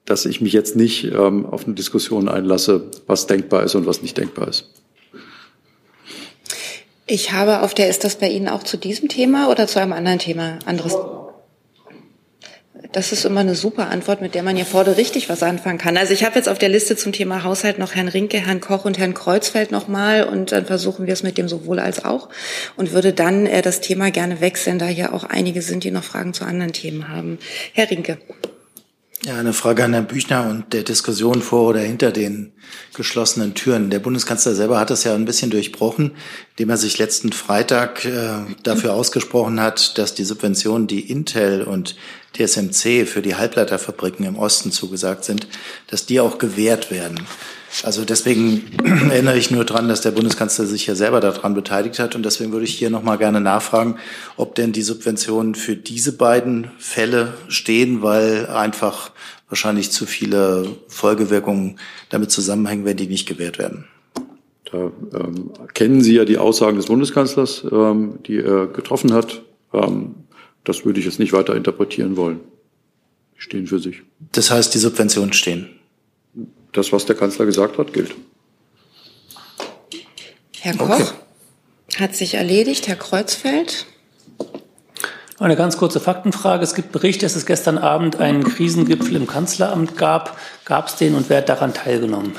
dass ich mich jetzt nicht ähm, auf eine Diskussion einlasse, was denkbar ist und was nicht denkbar ist. Ich habe auf der, ist das bei Ihnen auch zu diesem Thema oder zu einem anderen Thema? Anderes? Das ist immer eine super Antwort, mit der man hier vorne richtig was anfangen kann. Also ich habe jetzt auf der Liste zum Thema Haushalt noch Herrn Rinke, Herrn Koch und Herrn Kreuzfeld nochmal und dann versuchen wir es mit dem sowohl als auch und würde dann äh, das Thema gerne wechseln, da hier auch einige sind, die noch Fragen zu anderen Themen haben. Herr Rinke. Ja, eine Frage an Herrn Büchner und der Diskussion vor oder hinter den geschlossenen Türen. Der Bundeskanzler selber hat das ja ein bisschen durchbrochen, indem er sich letzten Freitag äh, dafür ausgesprochen hat, dass die Subventionen, die Intel und TSMC für die Halbleiterfabriken im Osten zugesagt sind, dass die auch gewährt werden. Also deswegen erinnere ich nur dran, dass der Bundeskanzler sich ja selber daran beteiligt hat. Und deswegen würde ich hier nochmal gerne nachfragen, ob denn die Subventionen für diese beiden Fälle stehen, weil einfach wahrscheinlich zu viele Folgewirkungen damit zusammenhängen, wenn die nicht gewährt werden. Da ähm, kennen Sie ja die Aussagen des Bundeskanzlers, ähm, die er getroffen hat. Ähm, das würde ich jetzt nicht weiter interpretieren wollen. Die stehen für sich. Das heißt, die Subventionen stehen das, was der Kanzler gesagt hat, gilt. Herr Koch okay. hat sich erledigt. Herr Kreuzfeld. Eine ganz kurze Faktenfrage. Es gibt Berichte, dass es gestern Abend einen Krisengipfel im Kanzleramt gab. Gab es den und wer hat daran teilgenommen?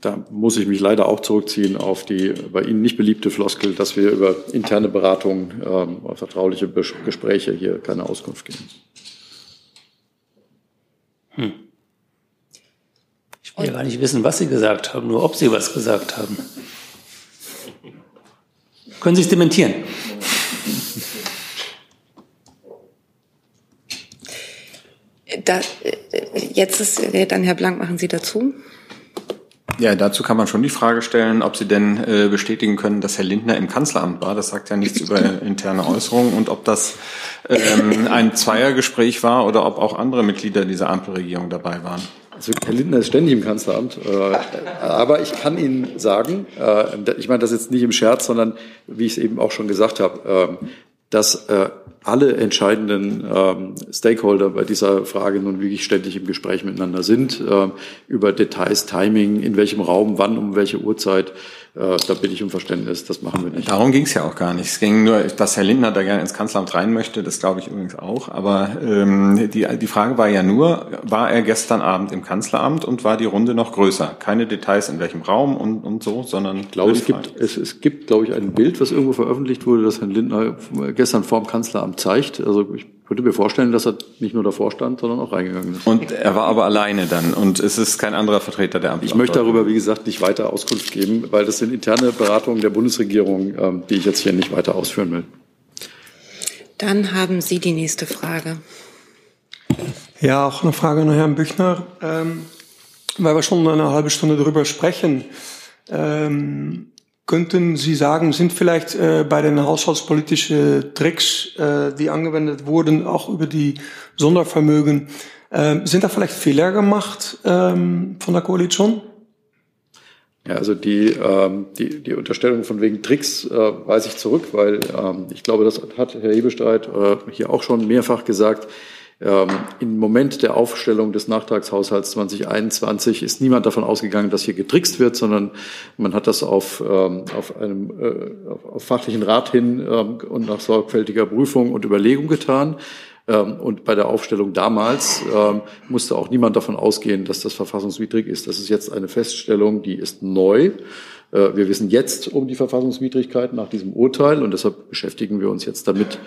Da muss ich mich leider auch zurückziehen auf die bei Ihnen nicht beliebte Floskel, dass wir über interne Beratungen, äh, vertrauliche Gespräche hier keine Auskunft geben. Hm. Ich will ja gar nicht wissen, was Sie gesagt haben, nur ob Sie was gesagt haben. Können Sie es dementieren? Da, jetzt ist dann Herr Blank, machen Sie dazu. Ja, dazu kann man schon die Frage stellen, ob Sie denn äh, bestätigen können, dass Herr Lindner im Kanzleramt war. Das sagt ja nichts über interne Äußerungen und ob das ähm, ein Zweiergespräch war oder ob auch andere Mitglieder dieser Ampelregierung dabei waren. Also Herr Lindner ist ständig im Kanzleramt, äh, aber ich kann Ihnen sagen, äh, ich meine das jetzt nicht im Scherz, sondern wie ich es eben auch schon gesagt habe, äh, dass äh, alle entscheidenden ähm, Stakeholder bei dieser Frage nun wirklich ständig im Gespräch miteinander sind, äh, über Details, Timing, in welchem Raum, wann, um welche Uhrzeit. Äh, da bitte ich um Verständnis, das machen wir nicht. Darum ging es ja auch gar nicht. Es ging nur, dass Herr Lindner da gerne ins Kanzleramt rein möchte, das glaube ich übrigens auch. Aber ähm, die, die Frage war ja nur, war er gestern Abend im Kanzleramt und war die Runde noch größer? Keine Details in welchem Raum und, und so, sondern... Ich glaube, es gibt, es, es gibt, glaube ich, ein Bild, was irgendwo veröffentlicht wurde, das Herrn Lindner gestern vor dem Kanzleramt zeigt. Also ich könnte mir vorstellen, dass er nicht nur davor stand, sondern auch reingegangen ist. Und er war aber alleine dann und es ist kein anderer Vertreter der Ampel. Ich möchte darüber, wie gesagt, nicht weiter Auskunft geben, weil das sind interne Beratungen der Bundesregierung, ähm, die ich jetzt hier nicht weiter ausführen will. Dann haben Sie die nächste Frage. Ja, auch eine Frage an Herrn Büchner, ähm, weil wir schon eine halbe Stunde darüber sprechen. Ähm, Könnten Sie sagen, sind vielleicht äh, bei den haushaltspolitischen Tricks, äh, die angewendet wurden, auch über die Sondervermögen, äh, sind da vielleicht Fehler gemacht ähm, von der Koalition? Ja, also die, ähm, die, die Unterstellung von wegen Tricks äh, weise ich zurück, weil ähm, ich glaube, das hat Herr Hebestreit äh, hier auch schon mehrfach gesagt. Ähm, Im Moment der Aufstellung des Nachtragshaushalts 2021 ist niemand davon ausgegangen, dass hier getrickst wird, sondern man hat das auf, ähm, auf einem äh, auf, fachlichen Rat hin ähm, und nach sorgfältiger Prüfung und Überlegung getan. Ähm, und bei der Aufstellung damals musste auch niemand davon ausgehen, dass das verfassungswidrig ist. Das ist jetzt eine Feststellung, die ist neu. Äh, wir wissen jetzt um die Verfassungswidrigkeit nach diesem Urteil und deshalb beschäftigen wir uns jetzt damit,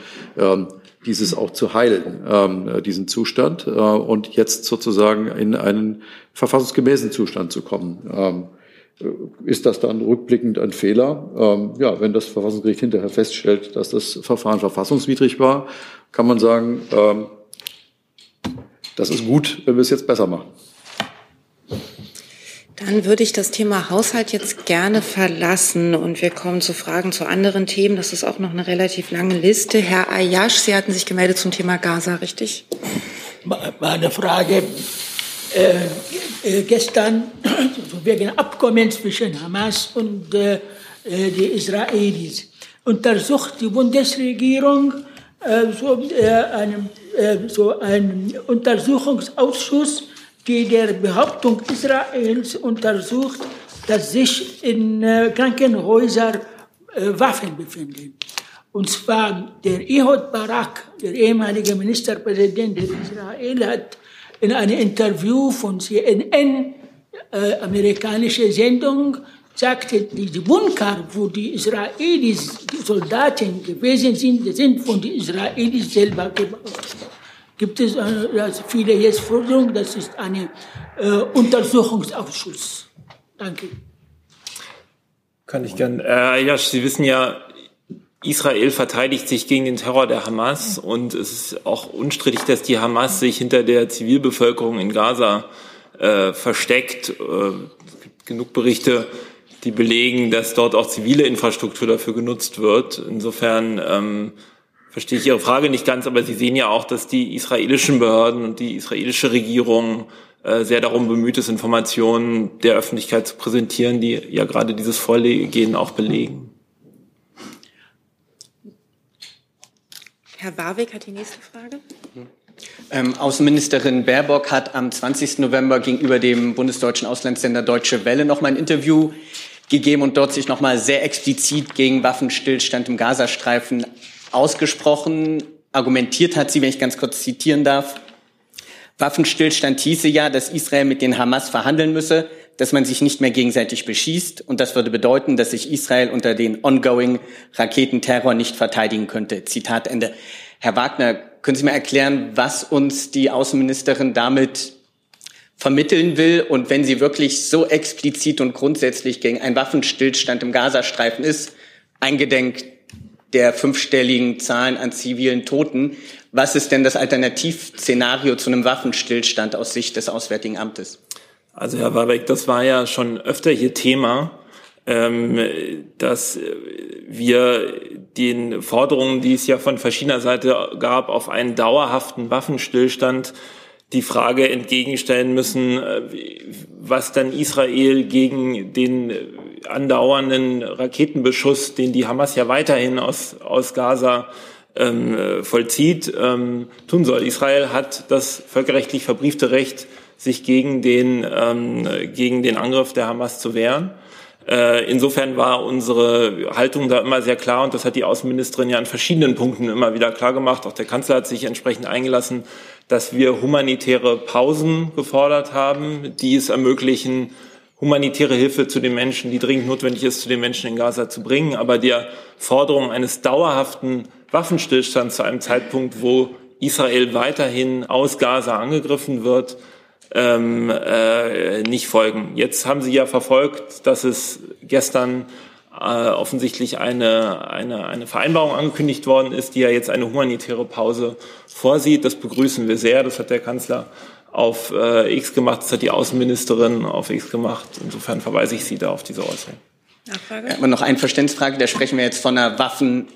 dieses auch zu heilen, äh, diesen Zustand und jetzt sozusagen in einen verfassungsgemäßen Zustand zu kommen. Ist das dann rückblickend ein Fehler? Ja, wenn das Verfassungsgericht hinterher feststellt, dass das Verfahren verfassungswidrig war, kann man sagen, ähm, das ist gut, wenn wir es jetzt besser machen. Dann würde ich das Thema Haushalt jetzt gerne verlassen und wir kommen zu Fragen zu anderen Themen. Das ist auch noch eine relativ lange Liste. Herr Ayash, Sie hatten sich gemeldet zum Thema Gaza, richtig? Meine Frage. Äh, äh, gestern wegen Abkommen zwischen Hamas und äh, äh, die Israelis untersucht die Bundesregierung äh, so, äh, einem, äh, so einen Untersuchungsausschuss, die der Behauptung Israels untersucht, dass sich in äh, Krankenhäusern äh, Waffen befinden. Und zwar der Ehud Barak, der ehemalige Ministerpräsident der Israel, hat in einem Interview von CNN, äh, amerikanische Sendung, sagte, die Bunker, wo die Israelis, Soldaten gewesen sind, sind von den Israelis selber gebaut. Gibt es also viele jetzt Forderungen, das ist ein äh, Untersuchungsausschuss. Danke. Kann ich gern. Äh, ja, Sie wissen ja, Israel verteidigt sich gegen den Terror der Hamas und es ist auch unstrittig, dass die Hamas sich hinter der Zivilbevölkerung in Gaza äh, versteckt. Äh, es gibt genug Berichte, die belegen, dass dort auch zivile Infrastruktur dafür genutzt wird. Insofern ähm, verstehe ich Ihre Frage nicht ganz, aber Sie sehen ja auch, dass die israelischen Behörden und die israelische Regierung äh, sehr darum bemüht ist, Informationen der Öffentlichkeit zu präsentieren, die ja gerade dieses Vorgehen auch belegen. Herr Warwick hat die nächste Frage. Ähm, Außenministerin Baerbock hat am 20. November gegenüber dem bundesdeutschen Auslandssender Deutsche Welle noch mal ein Interview gegeben und dort sich nochmal sehr explizit gegen Waffenstillstand im Gazastreifen ausgesprochen. Argumentiert hat sie, wenn ich ganz kurz zitieren darf, Waffenstillstand hieße ja, dass Israel mit den Hamas verhandeln müsse, dass man sich nicht mehr gegenseitig beschießt. Und das würde bedeuten, dass sich Israel unter den ongoing Raketenterror nicht verteidigen könnte. Zitat Ende. Herr Wagner, können Sie mir erklären, was uns die Außenministerin damit vermitteln will und wenn sie wirklich so explizit und grundsätzlich gegen einen Waffenstillstand im Gazastreifen ist, eingedenk der fünfstelligen Zahlen an zivilen Toten, was ist denn das Alternativszenario zu einem Waffenstillstand aus Sicht des Auswärtigen Amtes? Also Herr Warbeck, das war ja schon öfter hier Thema, ähm, dass wir den Forderungen, die es ja von verschiedener Seite gab, auf einen dauerhaften Waffenstillstand die Frage entgegenstellen müssen, äh, was dann Israel gegen den andauernden Raketenbeschuss, den die Hamas ja weiterhin aus, aus Gaza ähm, vollzieht, ähm, tun soll. Israel hat das völkerrechtlich verbriefte Recht, sich gegen den, ähm, gegen den Angriff der Hamas zu wehren. Äh, insofern war unsere Haltung da immer sehr klar und das hat die Außenministerin ja an verschiedenen Punkten immer wieder klar gemacht. Auch der Kanzler hat sich entsprechend eingelassen, dass wir humanitäre Pausen gefordert haben, die es ermöglichen, humanitäre Hilfe zu den Menschen, die dringend notwendig ist, zu den Menschen in Gaza zu bringen. Aber der Forderung eines dauerhaften Waffenstillstands zu einem Zeitpunkt, wo Israel weiterhin aus Gaza angegriffen wird, ähm, äh, nicht folgen. Jetzt haben Sie ja verfolgt, dass es gestern äh, offensichtlich eine, eine, eine Vereinbarung angekündigt worden ist, die ja jetzt eine humanitäre Pause vorsieht. Das begrüßen wir sehr. Das hat der Kanzler auf äh, X gemacht, das hat die Außenministerin auf X gemacht. Insofern verweise ich Sie da auf diese Äußerung. Nachfrage? Aber noch eine Verständnisfrage. Da sprechen wir jetzt von einer Waffenpause,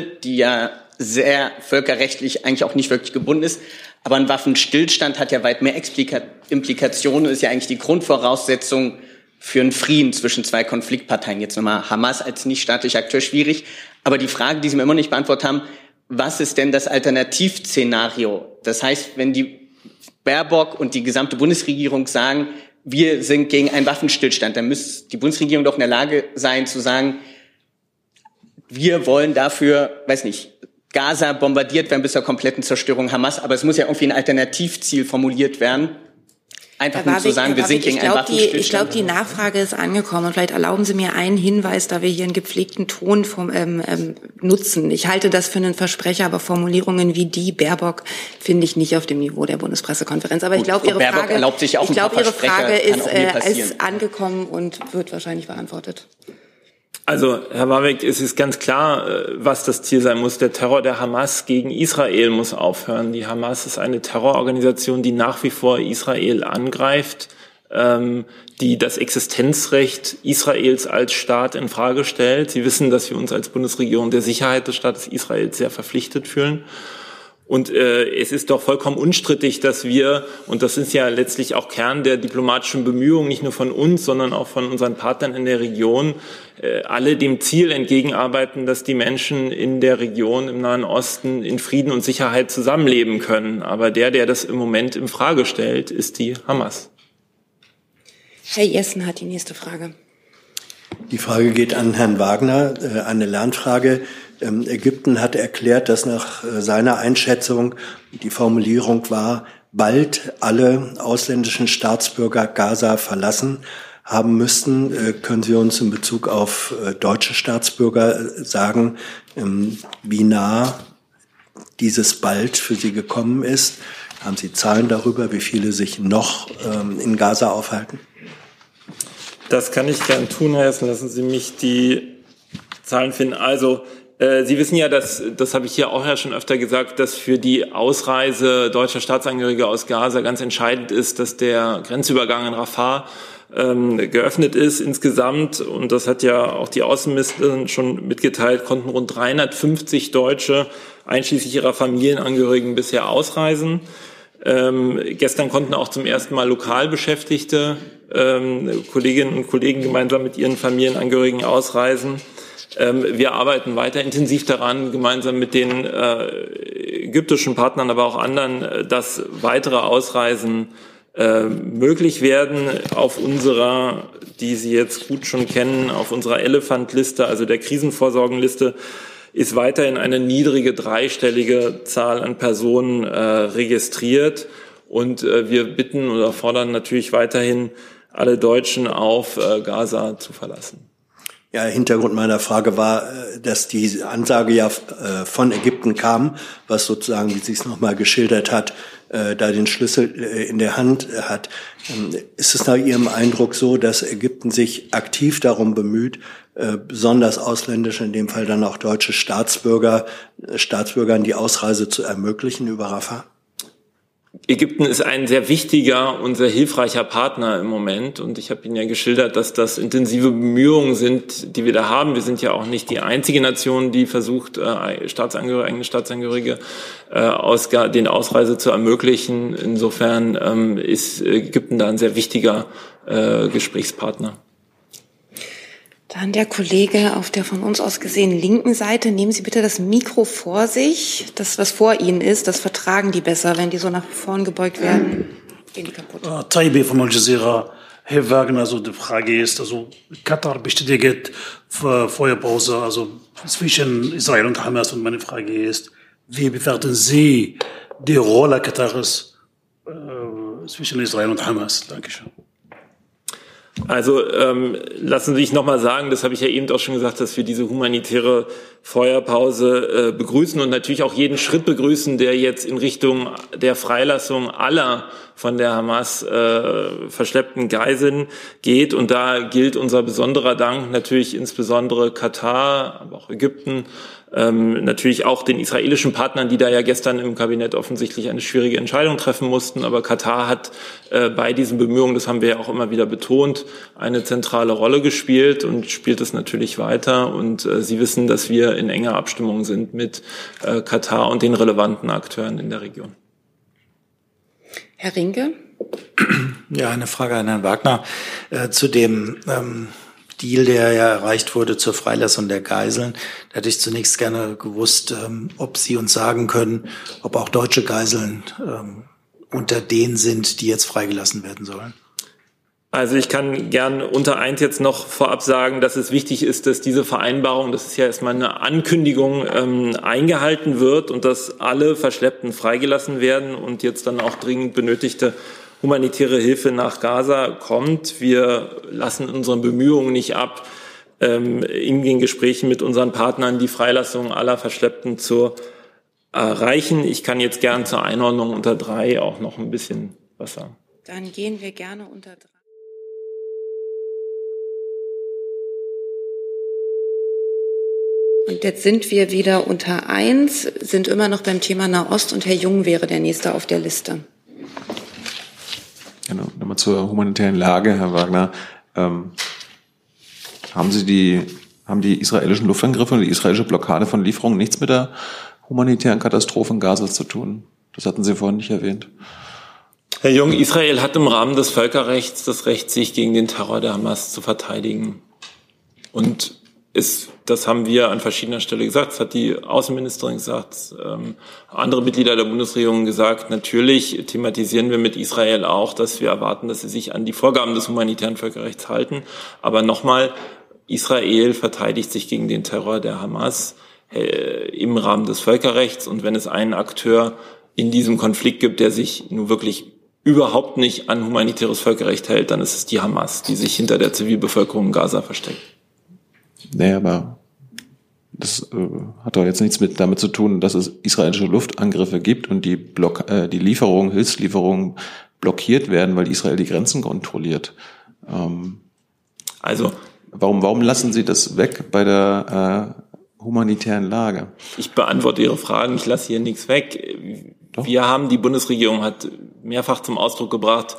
die ja sehr völkerrechtlich eigentlich auch nicht wirklich gebunden ist. Aber ein Waffenstillstand hat ja weit mehr Explika Implikationen, ist ja eigentlich die Grundvoraussetzung für einen Frieden zwischen zwei Konfliktparteien. Jetzt nochmal Hamas als nichtstaatlicher Akteur schwierig. Aber die Frage, die Sie mir immer nicht beantwortet haben, was ist denn das Alternativszenario? Das heißt, wenn die Baerbock und die gesamte Bundesregierung sagen, wir sind gegen einen Waffenstillstand, dann müsste die Bundesregierung doch in der Lage sein zu sagen, wir wollen dafür, weiß nicht, Gaza bombardiert werden bis zur kompletten Zerstörung Hamas. Aber es muss ja irgendwie ein Alternativziel formuliert werden. Einfach nur zu sagen, wir sind gegen einen Waffenstillstand. Ich glaube, die Nachfrage ist angekommen. Und vielleicht erlauben Sie mir einen Hinweis, da wir hier einen gepflegten Ton vom, ähm, ähm, nutzen. Ich halte das für einen Versprecher, aber Formulierungen wie die Baerbock finde ich nicht auf dem Niveau der Bundespressekonferenz. Aber ich glaube, Ihre Baerbock Frage, ich glaube, Ihre Frage ist, äh, ist angekommen und wird wahrscheinlich beantwortet. Also, Herr Warwick, es ist ganz klar, äh, was das Ziel sein muss. Der Terror der Hamas gegen Israel muss aufhören. Die Hamas ist eine Terrororganisation, die nach wie vor Israel angreift, ähm, die das Existenzrecht Israels als Staat in Frage stellt. Sie wissen, dass wir uns als Bundesregierung der Sicherheit des Staates Israel sehr verpflichtet fühlen. Und äh, es ist doch vollkommen unstrittig, dass wir, und das ist ja letztlich auch Kern der diplomatischen Bemühungen, nicht nur von uns, sondern auch von unseren Partnern in der Region, äh, alle dem Ziel entgegenarbeiten, dass die Menschen in der Region im Nahen Osten in Frieden und Sicherheit zusammenleben können. Aber der, der das im Moment in Frage stellt, ist die Hamas. Herr Jessen hat die nächste Frage. Die Frage geht an Herrn Wagner, äh, eine Lernfrage. Ähm, Ägypten hat erklärt, dass nach äh, seiner Einschätzung die Formulierung war, bald alle ausländischen Staatsbürger Gaza verlassen haben müssten. Äh, können Sie uns in Bezug auf äh, deutsche Staatsbürger sagen, ähm, wie nah dieses bald für Sie gekommen ist? Haben Sie Zahlen darüber, wie viele sich noch ähm, in Gaza aufhalten? Das kann ich gern tun, Herr Hessen. Lassen Sie mich die Zahlen finden. Also, Sie wissen ja, dass, das habe ich hier auch ja schon öfter gesagt, dass für die Ausreise deutscher Staatsangehöriger aus Gaza ganz entscheidend ist, dass der Grenzübergang in Rafah ähm, geöffnet ist insgesamt. Und das hat ja auch die Außenministerin schon mitgeteilt, konnten rund 350 Deutsche einschließlich ihrer Familienangehörigen bisher ausreisen. Ähm, gestern konnten auch zum ersten Mal Lokalbeschäftigte ähm, Kolleginnen und Kollegen gemeinsam mit ihren Familienangehörigen ausreisen. Ähm, wir arbeiten weiter intensiv daran, gemeinsam mit den äh, ägyptischen Partnern, aber auch anderen, äh, dass weitere Ausreisen äh, möglich werden auf unserer, die Sie jetzt gut schon kennen, auf unserer Elephant-Liste, also der Krisenvorsorgenliste, ist weiterhin eine niedrige dreistellige Zahl an Personen äh, registriert. Und äh, wir bitten oder fordern natürlich weiterhin alle Deutschen auf, äh, Gaza zu verlassen. Ja, Hintergrund meiner Frage war, äh, dass die Ansage ja äh, von Ägypten kam, was sozusagen, wie Sie es nochmal geschildert hat, äh, da den Schlüssel in der Hand hat. Ähm, ist es nach Ihrem Eindruck so, dass Ägypten sich aktiv darum bemüht, besonders ausländische, in dem Fall dann auch deutsche Staatsbürger, Staatsbürgern die Ausreise zu ermöglichen über Rafah? Ägypten ist ein sehr wichtiger und sehr hilfreicher Partner im Moment. Und ich habe Ihnen ja geschildert, dass das intensive Bemühungen sind, die wir da haben. Wir sind ja auch nicht die einzige Nation, die versucht, äh, Staatsangehörige, eigene Staatsangehörige äh, aus, den Ausreise zu ermöglichen. Insofern ähm, ist Ägypten da ein sehr wichtiger äh, Gesprächspartner. Dann der Kollege auf der von uns aus gesehen linken Seite. Nehmen Sie bitte das Mikro vor sich. Das, was vor Ihnen ist, das vertragen die besser. Wenn die so nach vorn gebeugt werden, gehen die kaputt. Taibi von Al Jazeera. Herr Wagner, also die Frage ist, also Katar bestätigt Feuerpause, also zwischen Israel und Hamas. Und meine Frage ist, wie bewerten Sie die Rolle Katars äh, zwischen Israel und Hamas? Dankeschön. Also ähm, lassen Sie sich nochmal sagen, das habe ich ja eben auch schon gesagt, dass wir diese humanitäre Feuerpause äh, begrüßen und natürlich auch jeden Schritt begrüßen, der jetzt in Richtung der Freilassung aller von der Hamas äh, verschleppten Geiseln geht. Und da gilt unser besonderer Dank natürlich insbesondere Katar, aber auch Ägypten, ähm, natürlich auch den israelischen Partnern, die da ja gestern im Kabinett offensichtlich eine schwierige Entscheidung treffen mussten. Aber Katar hat äh, bei diesen Bemühungen, das haben wir ja auch immer wieder betont, eine zentrale Rolle gespielt und spielt es natürlich weiter. Und äh, Sie wissen, dass wir in enger Abstimmung sind mit äh, Katar und den relevanten Akteuren in der Region. Herr Rinke? Ja, eine Frage an Herrn Wagner äh, zu dem ähm, Deal, der ja erreicht wurde zur Freilassung der Geiseln. Da hätte ich zunächst gerne gewusst, ähm, ob Sie uns sagen können, ob auch deutsche Geiseln ähm, unter denen sind, die jetzt freigelassen werden sollen. Also ich kann gern unter eins jetzt noch vorab sagen, dass es wichtig ist, dass diese Vereinbarung, das ist ja erstmal eine Ankündigung, ähm, eingehalten wird und dass alle Verschleppten freigelassen werden und jetzt dann auch dringend benötigte humanitäre Hilfe nach Gaza kommt. Wir lassen unsere Bemühungen nicht ab, ähm, in den Gesprächen mit unseren Partnern die Freilassung aller Verschleppten zu erreichen. Ich kann jetzt gern zur Einordnung unter drei auch noch ein bisschen was sagen. Dann gehen wir gerne unter drei. Und jetzt sind wir wieder unter eins, sind immer noch beim Thema Nahost und Herr Jung wäre der nächste auf der Liste. Zur humanitären Lage, Herr Wagner. Ähm, haben Sie die, haben die israelischen Luftangriffe und die israelische Blockade von Lieferungen nichts mit der humanitären Katastrophe in Gaza zu tun? Das hatten Sie vorhin nicht erwähnt. Herr Jung, Israel hat im Rahmen des Völkerrechts das Recht, sich gegen den Terror der Hamas zu verteidigen. Und ist, das haben wir an verschiedener Stelle gesagt, das hat die Außenministerin gesagt, ähm, andere Mitglieder der Bundesregierung gesagt, natürlich thematisieren wir mit Israel auch, dass wir erwarten, dass sie sich an die Vorgaben des humanitären Völkerrechts halten. Aber nochmal, Israel verteidigt sich gegen den Terror der Hamas äh, im Rahmen des Völkerrechts. Und wenn es einen Akteur in diesem Konflikt gibt, der sich nun wirklich überhaupt nicht an humanitäres Völkerrecht hält, dann ist es die Hamas, die sich hinter der Zivilbevölkerung in Gaza versteckt. Nee, aber das äh, hat doch jetzt nichts mit damit zu tun, dass es israelische Luftangriffe gibt und die, Block, äh, die Lieferungen, Hilfslieferungen blockiert werden, weil Israel die Grenzen kontrolliert. Ähm, also warum, warum lassen Sie das weg bei der äh, humanitären Lage? Ich beantworte Ihre Fragen, ich lasse hier nichts weg. Doch. Wir haben, die Bundesregierung hat mehrfach zum Ausdruck gebracht,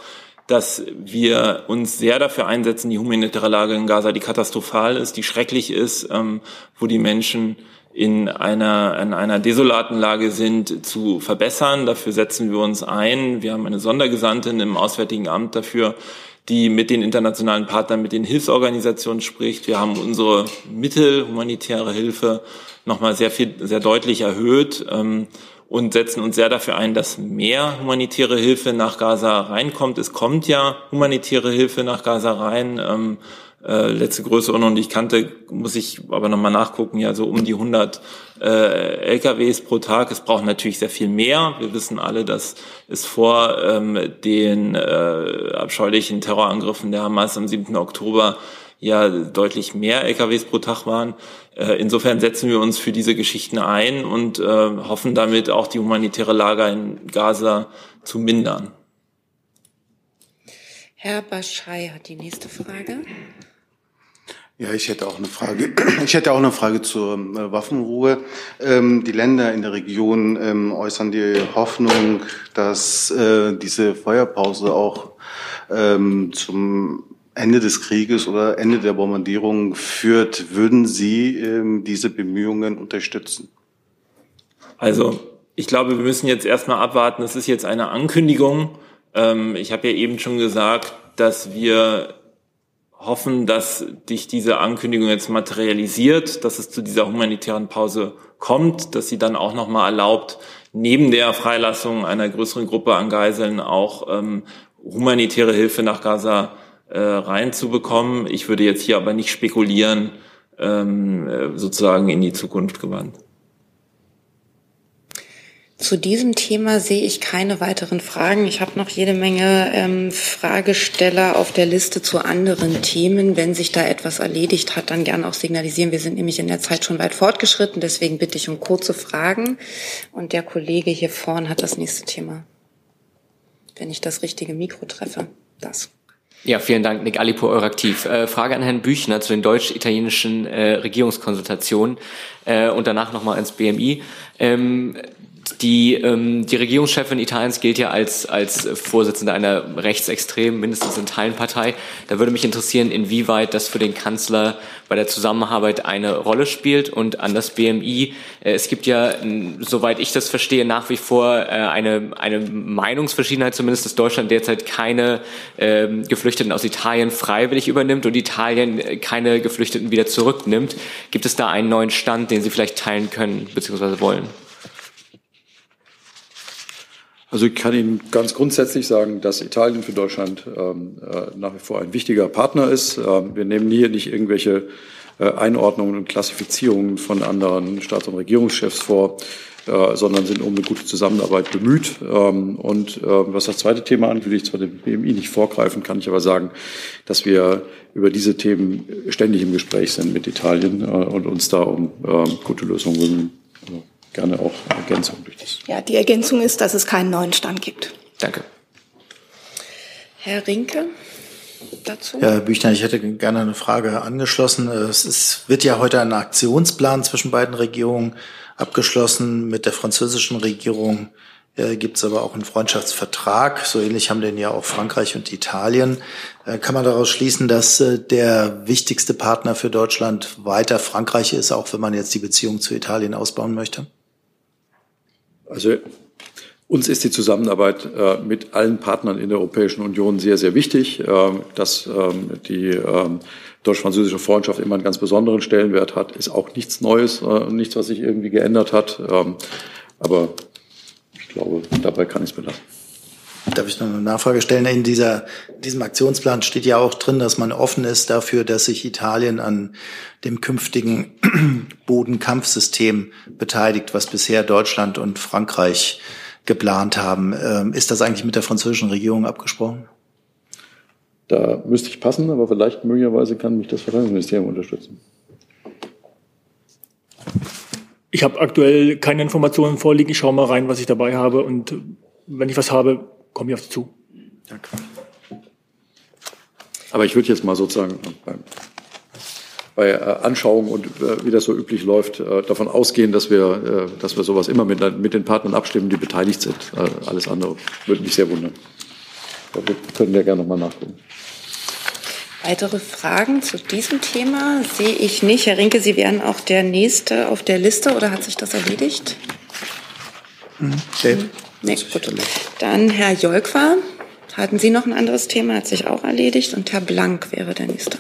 dass wir uns sehr dafür einsetzen, die humanitäre Lage in Gaza, die katastrophal ist, die schrecklich ist, ähm, wo die Menschen in einer, in einer desolaten Lage sind, zu verbessern. Dafür setzen wir uns ein. Wir haben eine Sondergesandtin im Auswärtigen Amt dafür, die mit den internationalen Partnern, mit den Hilfsorganisationen spricht. Wir haben unsere Mittel, humanitäre Hilfe, nochmal sehr viel, sehr deutlich erhöht. Ähm, und setzen uns sehr dafür ein, dass mehr humanitäre Hilfe nach Gaza reinkommt. Es kommt ja humanitäre Hilfe nach Gaza rein. Ähm, äh, letzte Größenordnung, die ich kannte, muss ich aber nochmal nachgucken, ja so um die 100 äh, LKWs pro Tag. Es braucht natürlich sehr viel mehr. Wir wissen alle, dass es vor ähm, den äh, abscheulichen Terrorangriffen der Hamas am 7. Oktober ja deutlich mehr LKWs pro Tag waren. Äh, insofern setzen wir uns für diese Geschichten ein und äh, hoffen damit auch die humanitäre Lage in Gaza zu mindern. Herr Baschei hat die nächste Frage. Ja, ich hätte auch eine Frage. Ich hätte auch eine Frage zur äh, Waffenruhe. Ähm, die Länder in der Region ähm, äußern die Hoffnung, dass äh, diese Feuerpause auch ähm, zum Ende des Krieges oder Ende der Bombardierung führt, würden Sie ähm, diese Bemühungen unterstützen? Also ich glaube, wir müssen jetzt erstmal abwarten. Es ist jetzt eine Ankündigung. Ähm, ich habe ja eben schon gesagt, dass wir hoffen, dass sich diese Ankündigung jetzt materialisiert, dass es zu dieser humanitären Pause kommt, dass sie dann auch nochmal erlaubt, neben der Freilassung einer größeren Gruppe an Geiseln auch ähm, humanitäre Hilfe nach Gaza äh, reinzubekommen. Ich würde jetzt hier aber nicht spekulieren, ähm, äh, sozusagen in die Zukunft gewandt. Zu diesem Thema sehe ich keine weiteren Fragen. Ich habe noch jede Menge ähm, Fragesteller auf der Liste zu anderen Themen. Wenn sich da etwas erledigt hat, dann gerne auch signalisieren. Wir sind nämlich in der Zeit schon weit fortgeschritten. Deswegen bitte ich um kurze Fragen. Und der Kollege hier vorn hat das nächste Thema. Wenn ich das richtige Mikro treffe. Das. Ja, vielen Dank, Nick Alipur, Euraktiv. Äh, Frage an Herrn Büchner zu den deutsch-italienischen äh, Regierungskonsultationen äh, und danach nochmal ins BMI. Ähm, die, ähm, die Regierungschefin Italiens gilt ja als, als Vorsitzende einer rechtsextremen, mindestens in Teilen Partei. Da würde mich interessieren, inwieweit das für den Kanzler bei der Zusammenarbeit eine Rolle spielt und an das BMI. Äh, es gibt ja, soweit ich das verstehe, nach wie vor äh, eine, eine Meinungsverschiedenheit, zumindest dass Deutschland derzeit keine äh, Geflüchteten aus Italien freiwillig übernimmt und Italien äh, keine Geflüchteten wieder zurücknimmt. Gibt es da einen neuen Stand, den Sie vielleicht teilen können bzw. wollen? Also ich kann Ihnen ganz grundsätzlich sagen, dass Italien für Deutschland ähm, äh, nach wie vor ein wichtiger Partner ist. Ähm, wir nehmen hier nicht irgendwelche äh, Einordnungen und Klassifizierungen von anderen Staats- und Regierungschefs vor, äh, sondern sind um eine gute Zusammenarbeit bemüht. Ähm, und äh, was das zweite Thema angeht, will ich zwar dem BMI nicht vorgreifen, kann ich aber sagen, dass wir über diese Themen ständig im Gespräch sind mit Italien äh, und uns da um äh, gute Lösungen bemühen. Gerne auch Ergänzung durch das. Ja, die Ergänzung ist, dass es keinen neuen Stand gibt. Danke. Herr Rinke dazu? Ja, Herr Büchner, ich hätte gerne eine Frage angeschlossen. Es ist, wird ja heute ein Aktionsplan zwischen beiden Regierungen abgeschlossen. Mit der französischen Regierung äh, gibt es aber auch einen Freundschaftsvertrag. So ähnlich haben den ja auch Frankreich und Italien. Äh, kann man daraus schließen, dass äh, der wichtigste Partner für Deutschland weiter Frankreich ist, auch wenn man jetzt die Beziehung zu Italien ausbauen möchte? Also uns ist die Zusammenarbeit äh, mit allen Partnern in der Europäischen Union sehr, sehr wichtig. Äh, dass ähm, die ähm, deutsch-französische Freundschaft immer einen ganz besonderen Stellenwert hat, ist auch nichts Neues, äh, nichts, was sich irgendwie geändert hat. Ähm, aber ich glaube, dabei kann ich es belassen. Darf ich noch eine Nachfrage stellen? In dieser, diesem Aktionsplan steht ja auch drin, dass man offen ist dafür, dass sich Italien an dem künftigen Bodenkampfsystem beteiligt, was bisher Deutschland und Frankreich geplant haben. Ähm, ist das eigentlich mit der französischen Regierung abgesprochen? Da müsste ich passen, aber vielleicht möglicherweise kann mich das Verteidigungsministerium unterstützen. Ich habe aktuell keine Informationen vorliegen. Ich schaue mal rein, was ich dabei habe. Und wenn ich was habe, komme ich auf Sie zu. Danke. Aber ich würde jetzt mal sozusagen beim bei äh, Anschauungen und äh, wie das so üblich läuft, äh, davon ausgehen, dass wir, dass wir sowas immer mit, mit den Partnern abstimmen, die beteiligt sind. Alles andere würde mich sehr wundern. Da können wir gerne nochmal nachgucken. Weitere Fragen zu diesem Thema sehe ich nicht. Herr Rinke, Sie wären auch der Nächste auf der Liste oder hat sich das erledigt? Mhm. Okay. Nee, gut. Dann Herr Jolkwa. Hatten Sie noch ein anderes Thema? Hat sich auch erledigt. Und Herr Blank wäre der Nächste.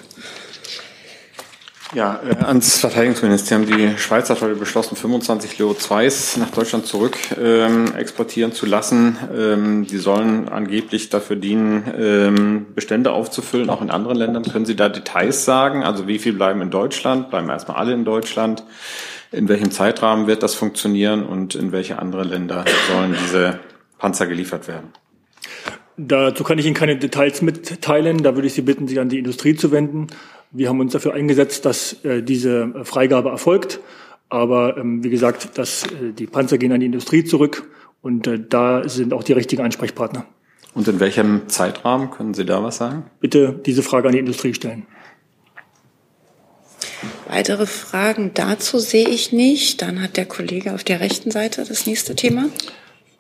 Ja, äh, ans Verteidigungsministerium. Die Schweiz hat heute beschlossen, 25 Leo 2s nach Deutschland zurück ähm, exportieren zu lassen. Ähm, die sollen angeblich dafür dienen, ähm, Bestände aufzufüllen, auch in anderen Ländern. Können Sie da Details sagen? Also wie viel bleiben in Deutschland? Bleiben erstmal alle in Deutschland? In welchem Zeitrahmen wird das funktionieren und in welche anderen Länder sollen diese Panzer geliefert werden? Dazu kann ich Ihnen keine Details mitteilen. Da würde ich Sie bitten, sich an die Industrie zu wenden. Wir haben uns dafür eingesetzt, dass äh, diese äh, Freigabe erfolgt. Aber ähm, wie gesagt, dass, äh, die Panzer gehen an die Industrie zurück und äh, da sind auch die richtigen Ansprechpartner. Und in welchem Zeitrahmen können Sie da was sagen? Bitte diese Frage an die Industrie stellen. Weitere Fragen dazu sehe ich nicht. Dann hat der Kollege auf der rechten Seite das nächste Thema.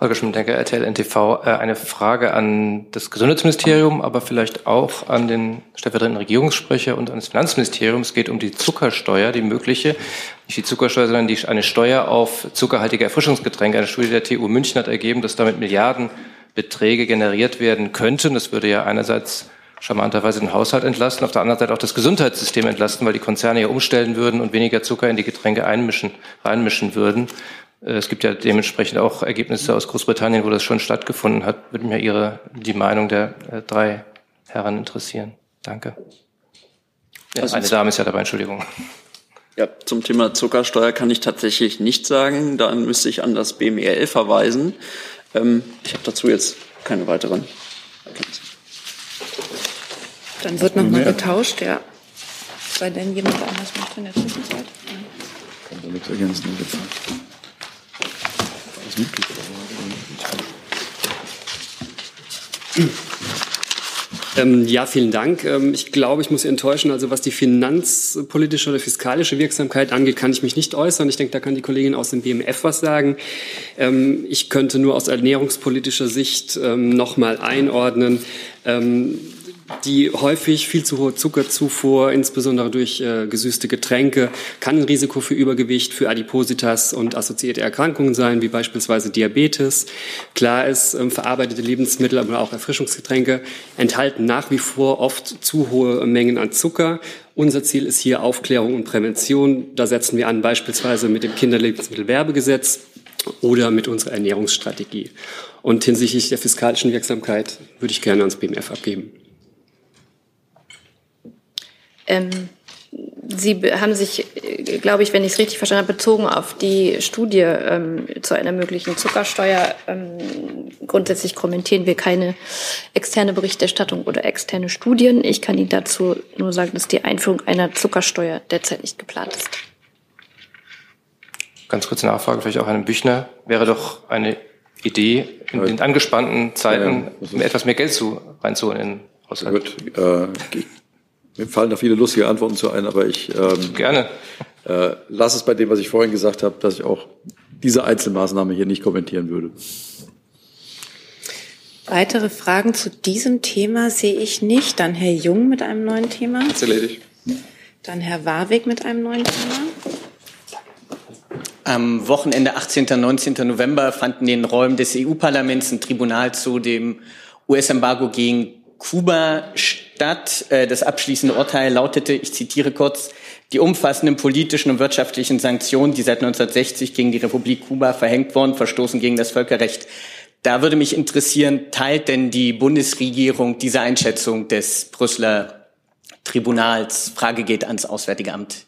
Holger Schmidt-Denker, RTL NTV. Äh, eine Frage an das Gesundheitsministerium, aber vielleicht auch an den stellvertretenden Regierungssprecher und an das Finanzministerium. Es geht um die Zuckersteuer, die mögliche, nicht die Zuckersteuer, sondern die, eine Steuer auf zuckerhaltige Erfrischungsgetränke. Eine Studie der TU München hat ergeben, dass damit Milliardenbeträge generiert werden könnten. Das würde ja einerseits charmanterweise den Haushalt entlasten, auf der anderen Seite auch das Gesundheitssystem entlasten, weil die Konzerne ja umstellen würden und weniger Zucker in die Getränke einmischen, reinmischen würden. Äh, es gibt ja dementsprechend auch Ergebnisse aus Großbritannien, wo das schon stattgefunden hat. Würde mich Ihre, die Meinung der drei Herren interessieren. Danke. Ja, also eine Dame ist ja dabei, Entschuldigung. Ja, zum Thema Zuckersteuer kann ich tatsächlich nichts sagen. Dann müsste ich an das BMEL verweisen. Ähm, ich habe dazu jetzt keine weiteren Erkenntnisse. Dann wird nochmal getauscht, ja. Sei denn jemand anders macht in der Zwischenzeit. Kann da nichts ergänzen in dem Fall. Als Mitglied Ähm, ja, vielen Dank. Ähm, ich glaube, ich muss Sie enttäuschen. Also was die finanzpolitische oder fiskalische Wirksamkeit angeht, kann ich mich nicht äußern. Ich denke, da kann die Kollegin aus dem BMF was sagen. Ähm, ich könnte nur aus ernährungspolitischer Sicht ähm, nochmal einordnen. Die häufig viel zu hohe Zuckerzufuhr, insbesondere durch äh, gesüßte Getränke, kann ein Risiko für Übergewicht, für Adipositas und assoziierte Erkrankungen sein, wie beispielsweise Diabetes. Klar ist, ähm, verarbeitete Lebensmittel, aber auch Erfrischungsgetränke enthalten nach wie vor oft zu hohe Mengen an Zucker. Unser Ziel ist hier Aufklärung und Prävention. Da setzen wir an beispielsweise mit dem Kinderlebensmittelwerbegesetz oder mit unserer Ernährungsstrategie. Und hinsichtlich der fiskalischen Wirksamkeit würde ich gerne ans BMF abgeben. Ähm, Sie haben sich, äh, glaube ich, wenn ich es richtig verstanden habe, bezogen auf die Studie ähm, zu einer möglichen Zuckersteuer. Ähm, grundsätzlich kommentieren wir keine externe Berichterstattung oder externe Studien. Ich kann Ihnen dazu nur sagen, dass die Einführung einer Zuckersteuer derzeit nicht geplant ist. Ganz kurze Nachfrage, vielleicht auch an Herrn Büchner. Wäre doch eine Idee, in den angespannten Zeiten ja, etwas mehr Geld zu, reinzuholen in den Haushalt? Gut, äh, mir fallen da viele lustige Antworten zu ein, aber ich ähm, gerne äh, lasse es bei dem, was ich vorhin gesagt habe, dass ich auch diese Einzelmaßnahme hier nicht kommentieren würde. Weitere Fragen zu diesem Thema sehe ich nicht. Dann Herr Jung mit einem neuen Thema. Das erledigt. Dann Herr Warwick mit einem neuen Thema. Am Wochenende 18. und 19. November fand in den Räumen des EU-Parlaments ein Tribunal zu dem US-Embargo gegen Kuba statt. Äh, das abschließende Urteil lautete, ich zitiere kurz, die umfassenden politischen und wirtschaftlichen Sanktionen, die seit 1960 gegen die Republik Kuba verhängt wurden, verstoßen gegen das Völkerrecht. Da würde mich interessieren, teilt denn die Bundesregierung diese Einschätzung des Brüsseler Tribunals? Frage geht ans Auswärtige Amt.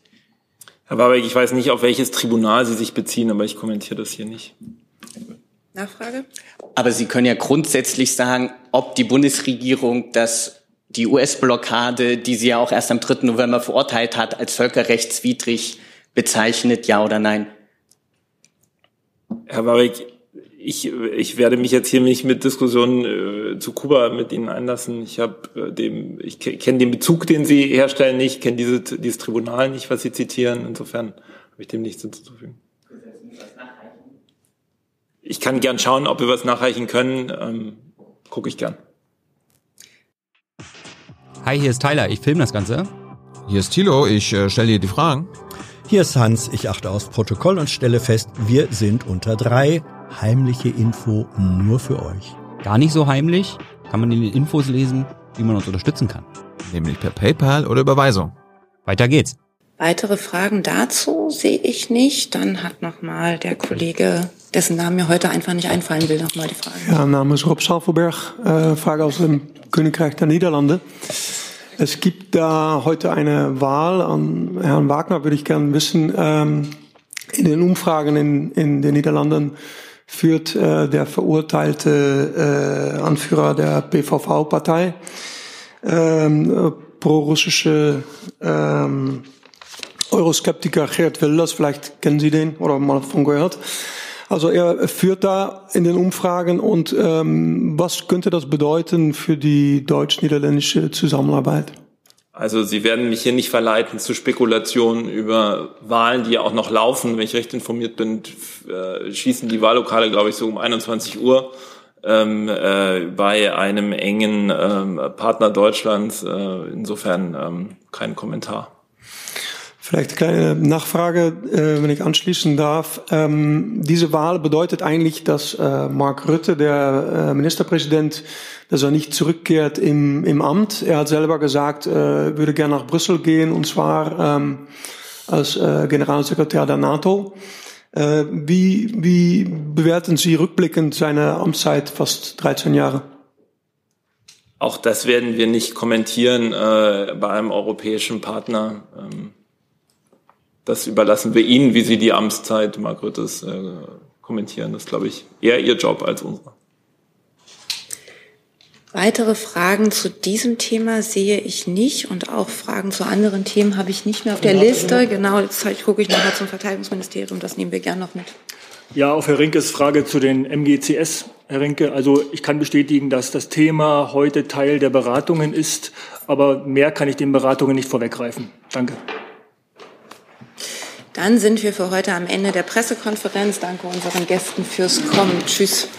Herr Warbeck, ich weiß nicht, auf welches Tribunal Sie sich beziehen, aber ich kommentiere das hier nicht. Nachfrage? Aber Sie können ja grundsätzlich sagen, ob die Bundesregierung das, die US-Blockade, die sie ja auch erst am 3. November verurteilt hat, als völkerrechtswidrig bezeichnet, ja oder nein? Herr Warwick, ich, ich werde mich jetzt hier nicht mit Diskussionen äh, zu Kuba mit Ihnen einlassen. Ich habe äh, dem, ich kenne den Bezug, den Sie herstellen, nicht, kenne diese, dieses Tribunal nicht, was Sie zitieren. Insofern habe ich dem nichts hinzuzufügen. Ich kann gern schauen, ob wir was nachreichen können. Ähm, Gucke ich gern. Hi, hier ist Tyler. Ich filme das Ganze. Hier ist Thilo. Ich äh, stelle dir die Fragen. Hier ist Hans. Ich achte aufs Protokoll und stelle fest, wir sind unter drei. Heimliche Info nur für euch. Gar nicht so heimlich. Kann man in den Infos lesen, wie man uns unterstützen kann. Nämlich per PayPal oder Überweisung. Weiter geht's. Weitere Fragen dazu sehe ich nicht. Dann hat nochmal der Kollege, dessen Namen mir heute einfach nicht einfallen will, nochmal die Frage. Ja, Name ist Rob Salverberg, äh, Frage aus dem Königreich der Niederlande. Es gibt da heute eine Wahl an Herrn Wagner, würde ich gerne wissen. Ähm, in den Umfragen in, in den Niederlanden führt äh, der verurteilte äh, Anführer der PVV-Partei ähm, pro-russische ähm, Euroskeptiker Geert Wilders, vielleicht kennen Sie den oder mal von gehört. Also er führt da in den Umfragen und ähm, was könnte das bedeuten für die deutsch-niederländische Zusammenarbeit? Also Sie werden mich hier nicht verleiten zu Spekulationen über Wahlen, die ja auch noch laufen. Wenn ich recht informiert bin, äh, schießen die Wahllokale, glaube ich, so um 21 Uhr ähm, äh, bei einem engen ähm, Partner Deutschlands. Äh, insofern ähm, kein Kommentar. Vielleicht eine kleine Nachfrage, äh, wenn ich anschließen darf. Ähm, diese Wahl bedeutet eigentlich, dass äh, Mark Rutte, der äh, Ministerpräsident, dass er nicht zurückkehrt im, im Amt. Er hat selber gesagt, äh, würde gerne nach Brüssel gehen, und zwar ähm, als Generalsekretär der NATO. Wie, wie bewerten Sie rückblickend seine Amtszeit, fast 13 Jahre? Auch das werden wir nicht kommentieren bei einem europäischen Partner. Ähm das überlassen wir Ihnen, wie Sie die Amtszeit Margretes äh, kommentieren. Das ist, glaube ich, eher Ihr Job als unserer. Weitere Fragen zu diesem Thema sehe ich nicht und auch Fragen zu anderen Themen habe ich nicht mehr auf der Liste. Genau, jetzt gucke ich nochmal zum Verteidigungsministerium, das nehmen wir gern noch mit. Ja, auf Herr Rinkes Frage zu den MGCS. Herr Rinke, also ich kann bestätigen, dass das Thema heute Teil der Beratungen ist, aber mehr kann ich den Beratungen nicht vorweggreifen. Danke. Dann sind wir für heute am Ende der Pressekonferenz. Danke unseren Gästen fürs Kommen. Tschüss.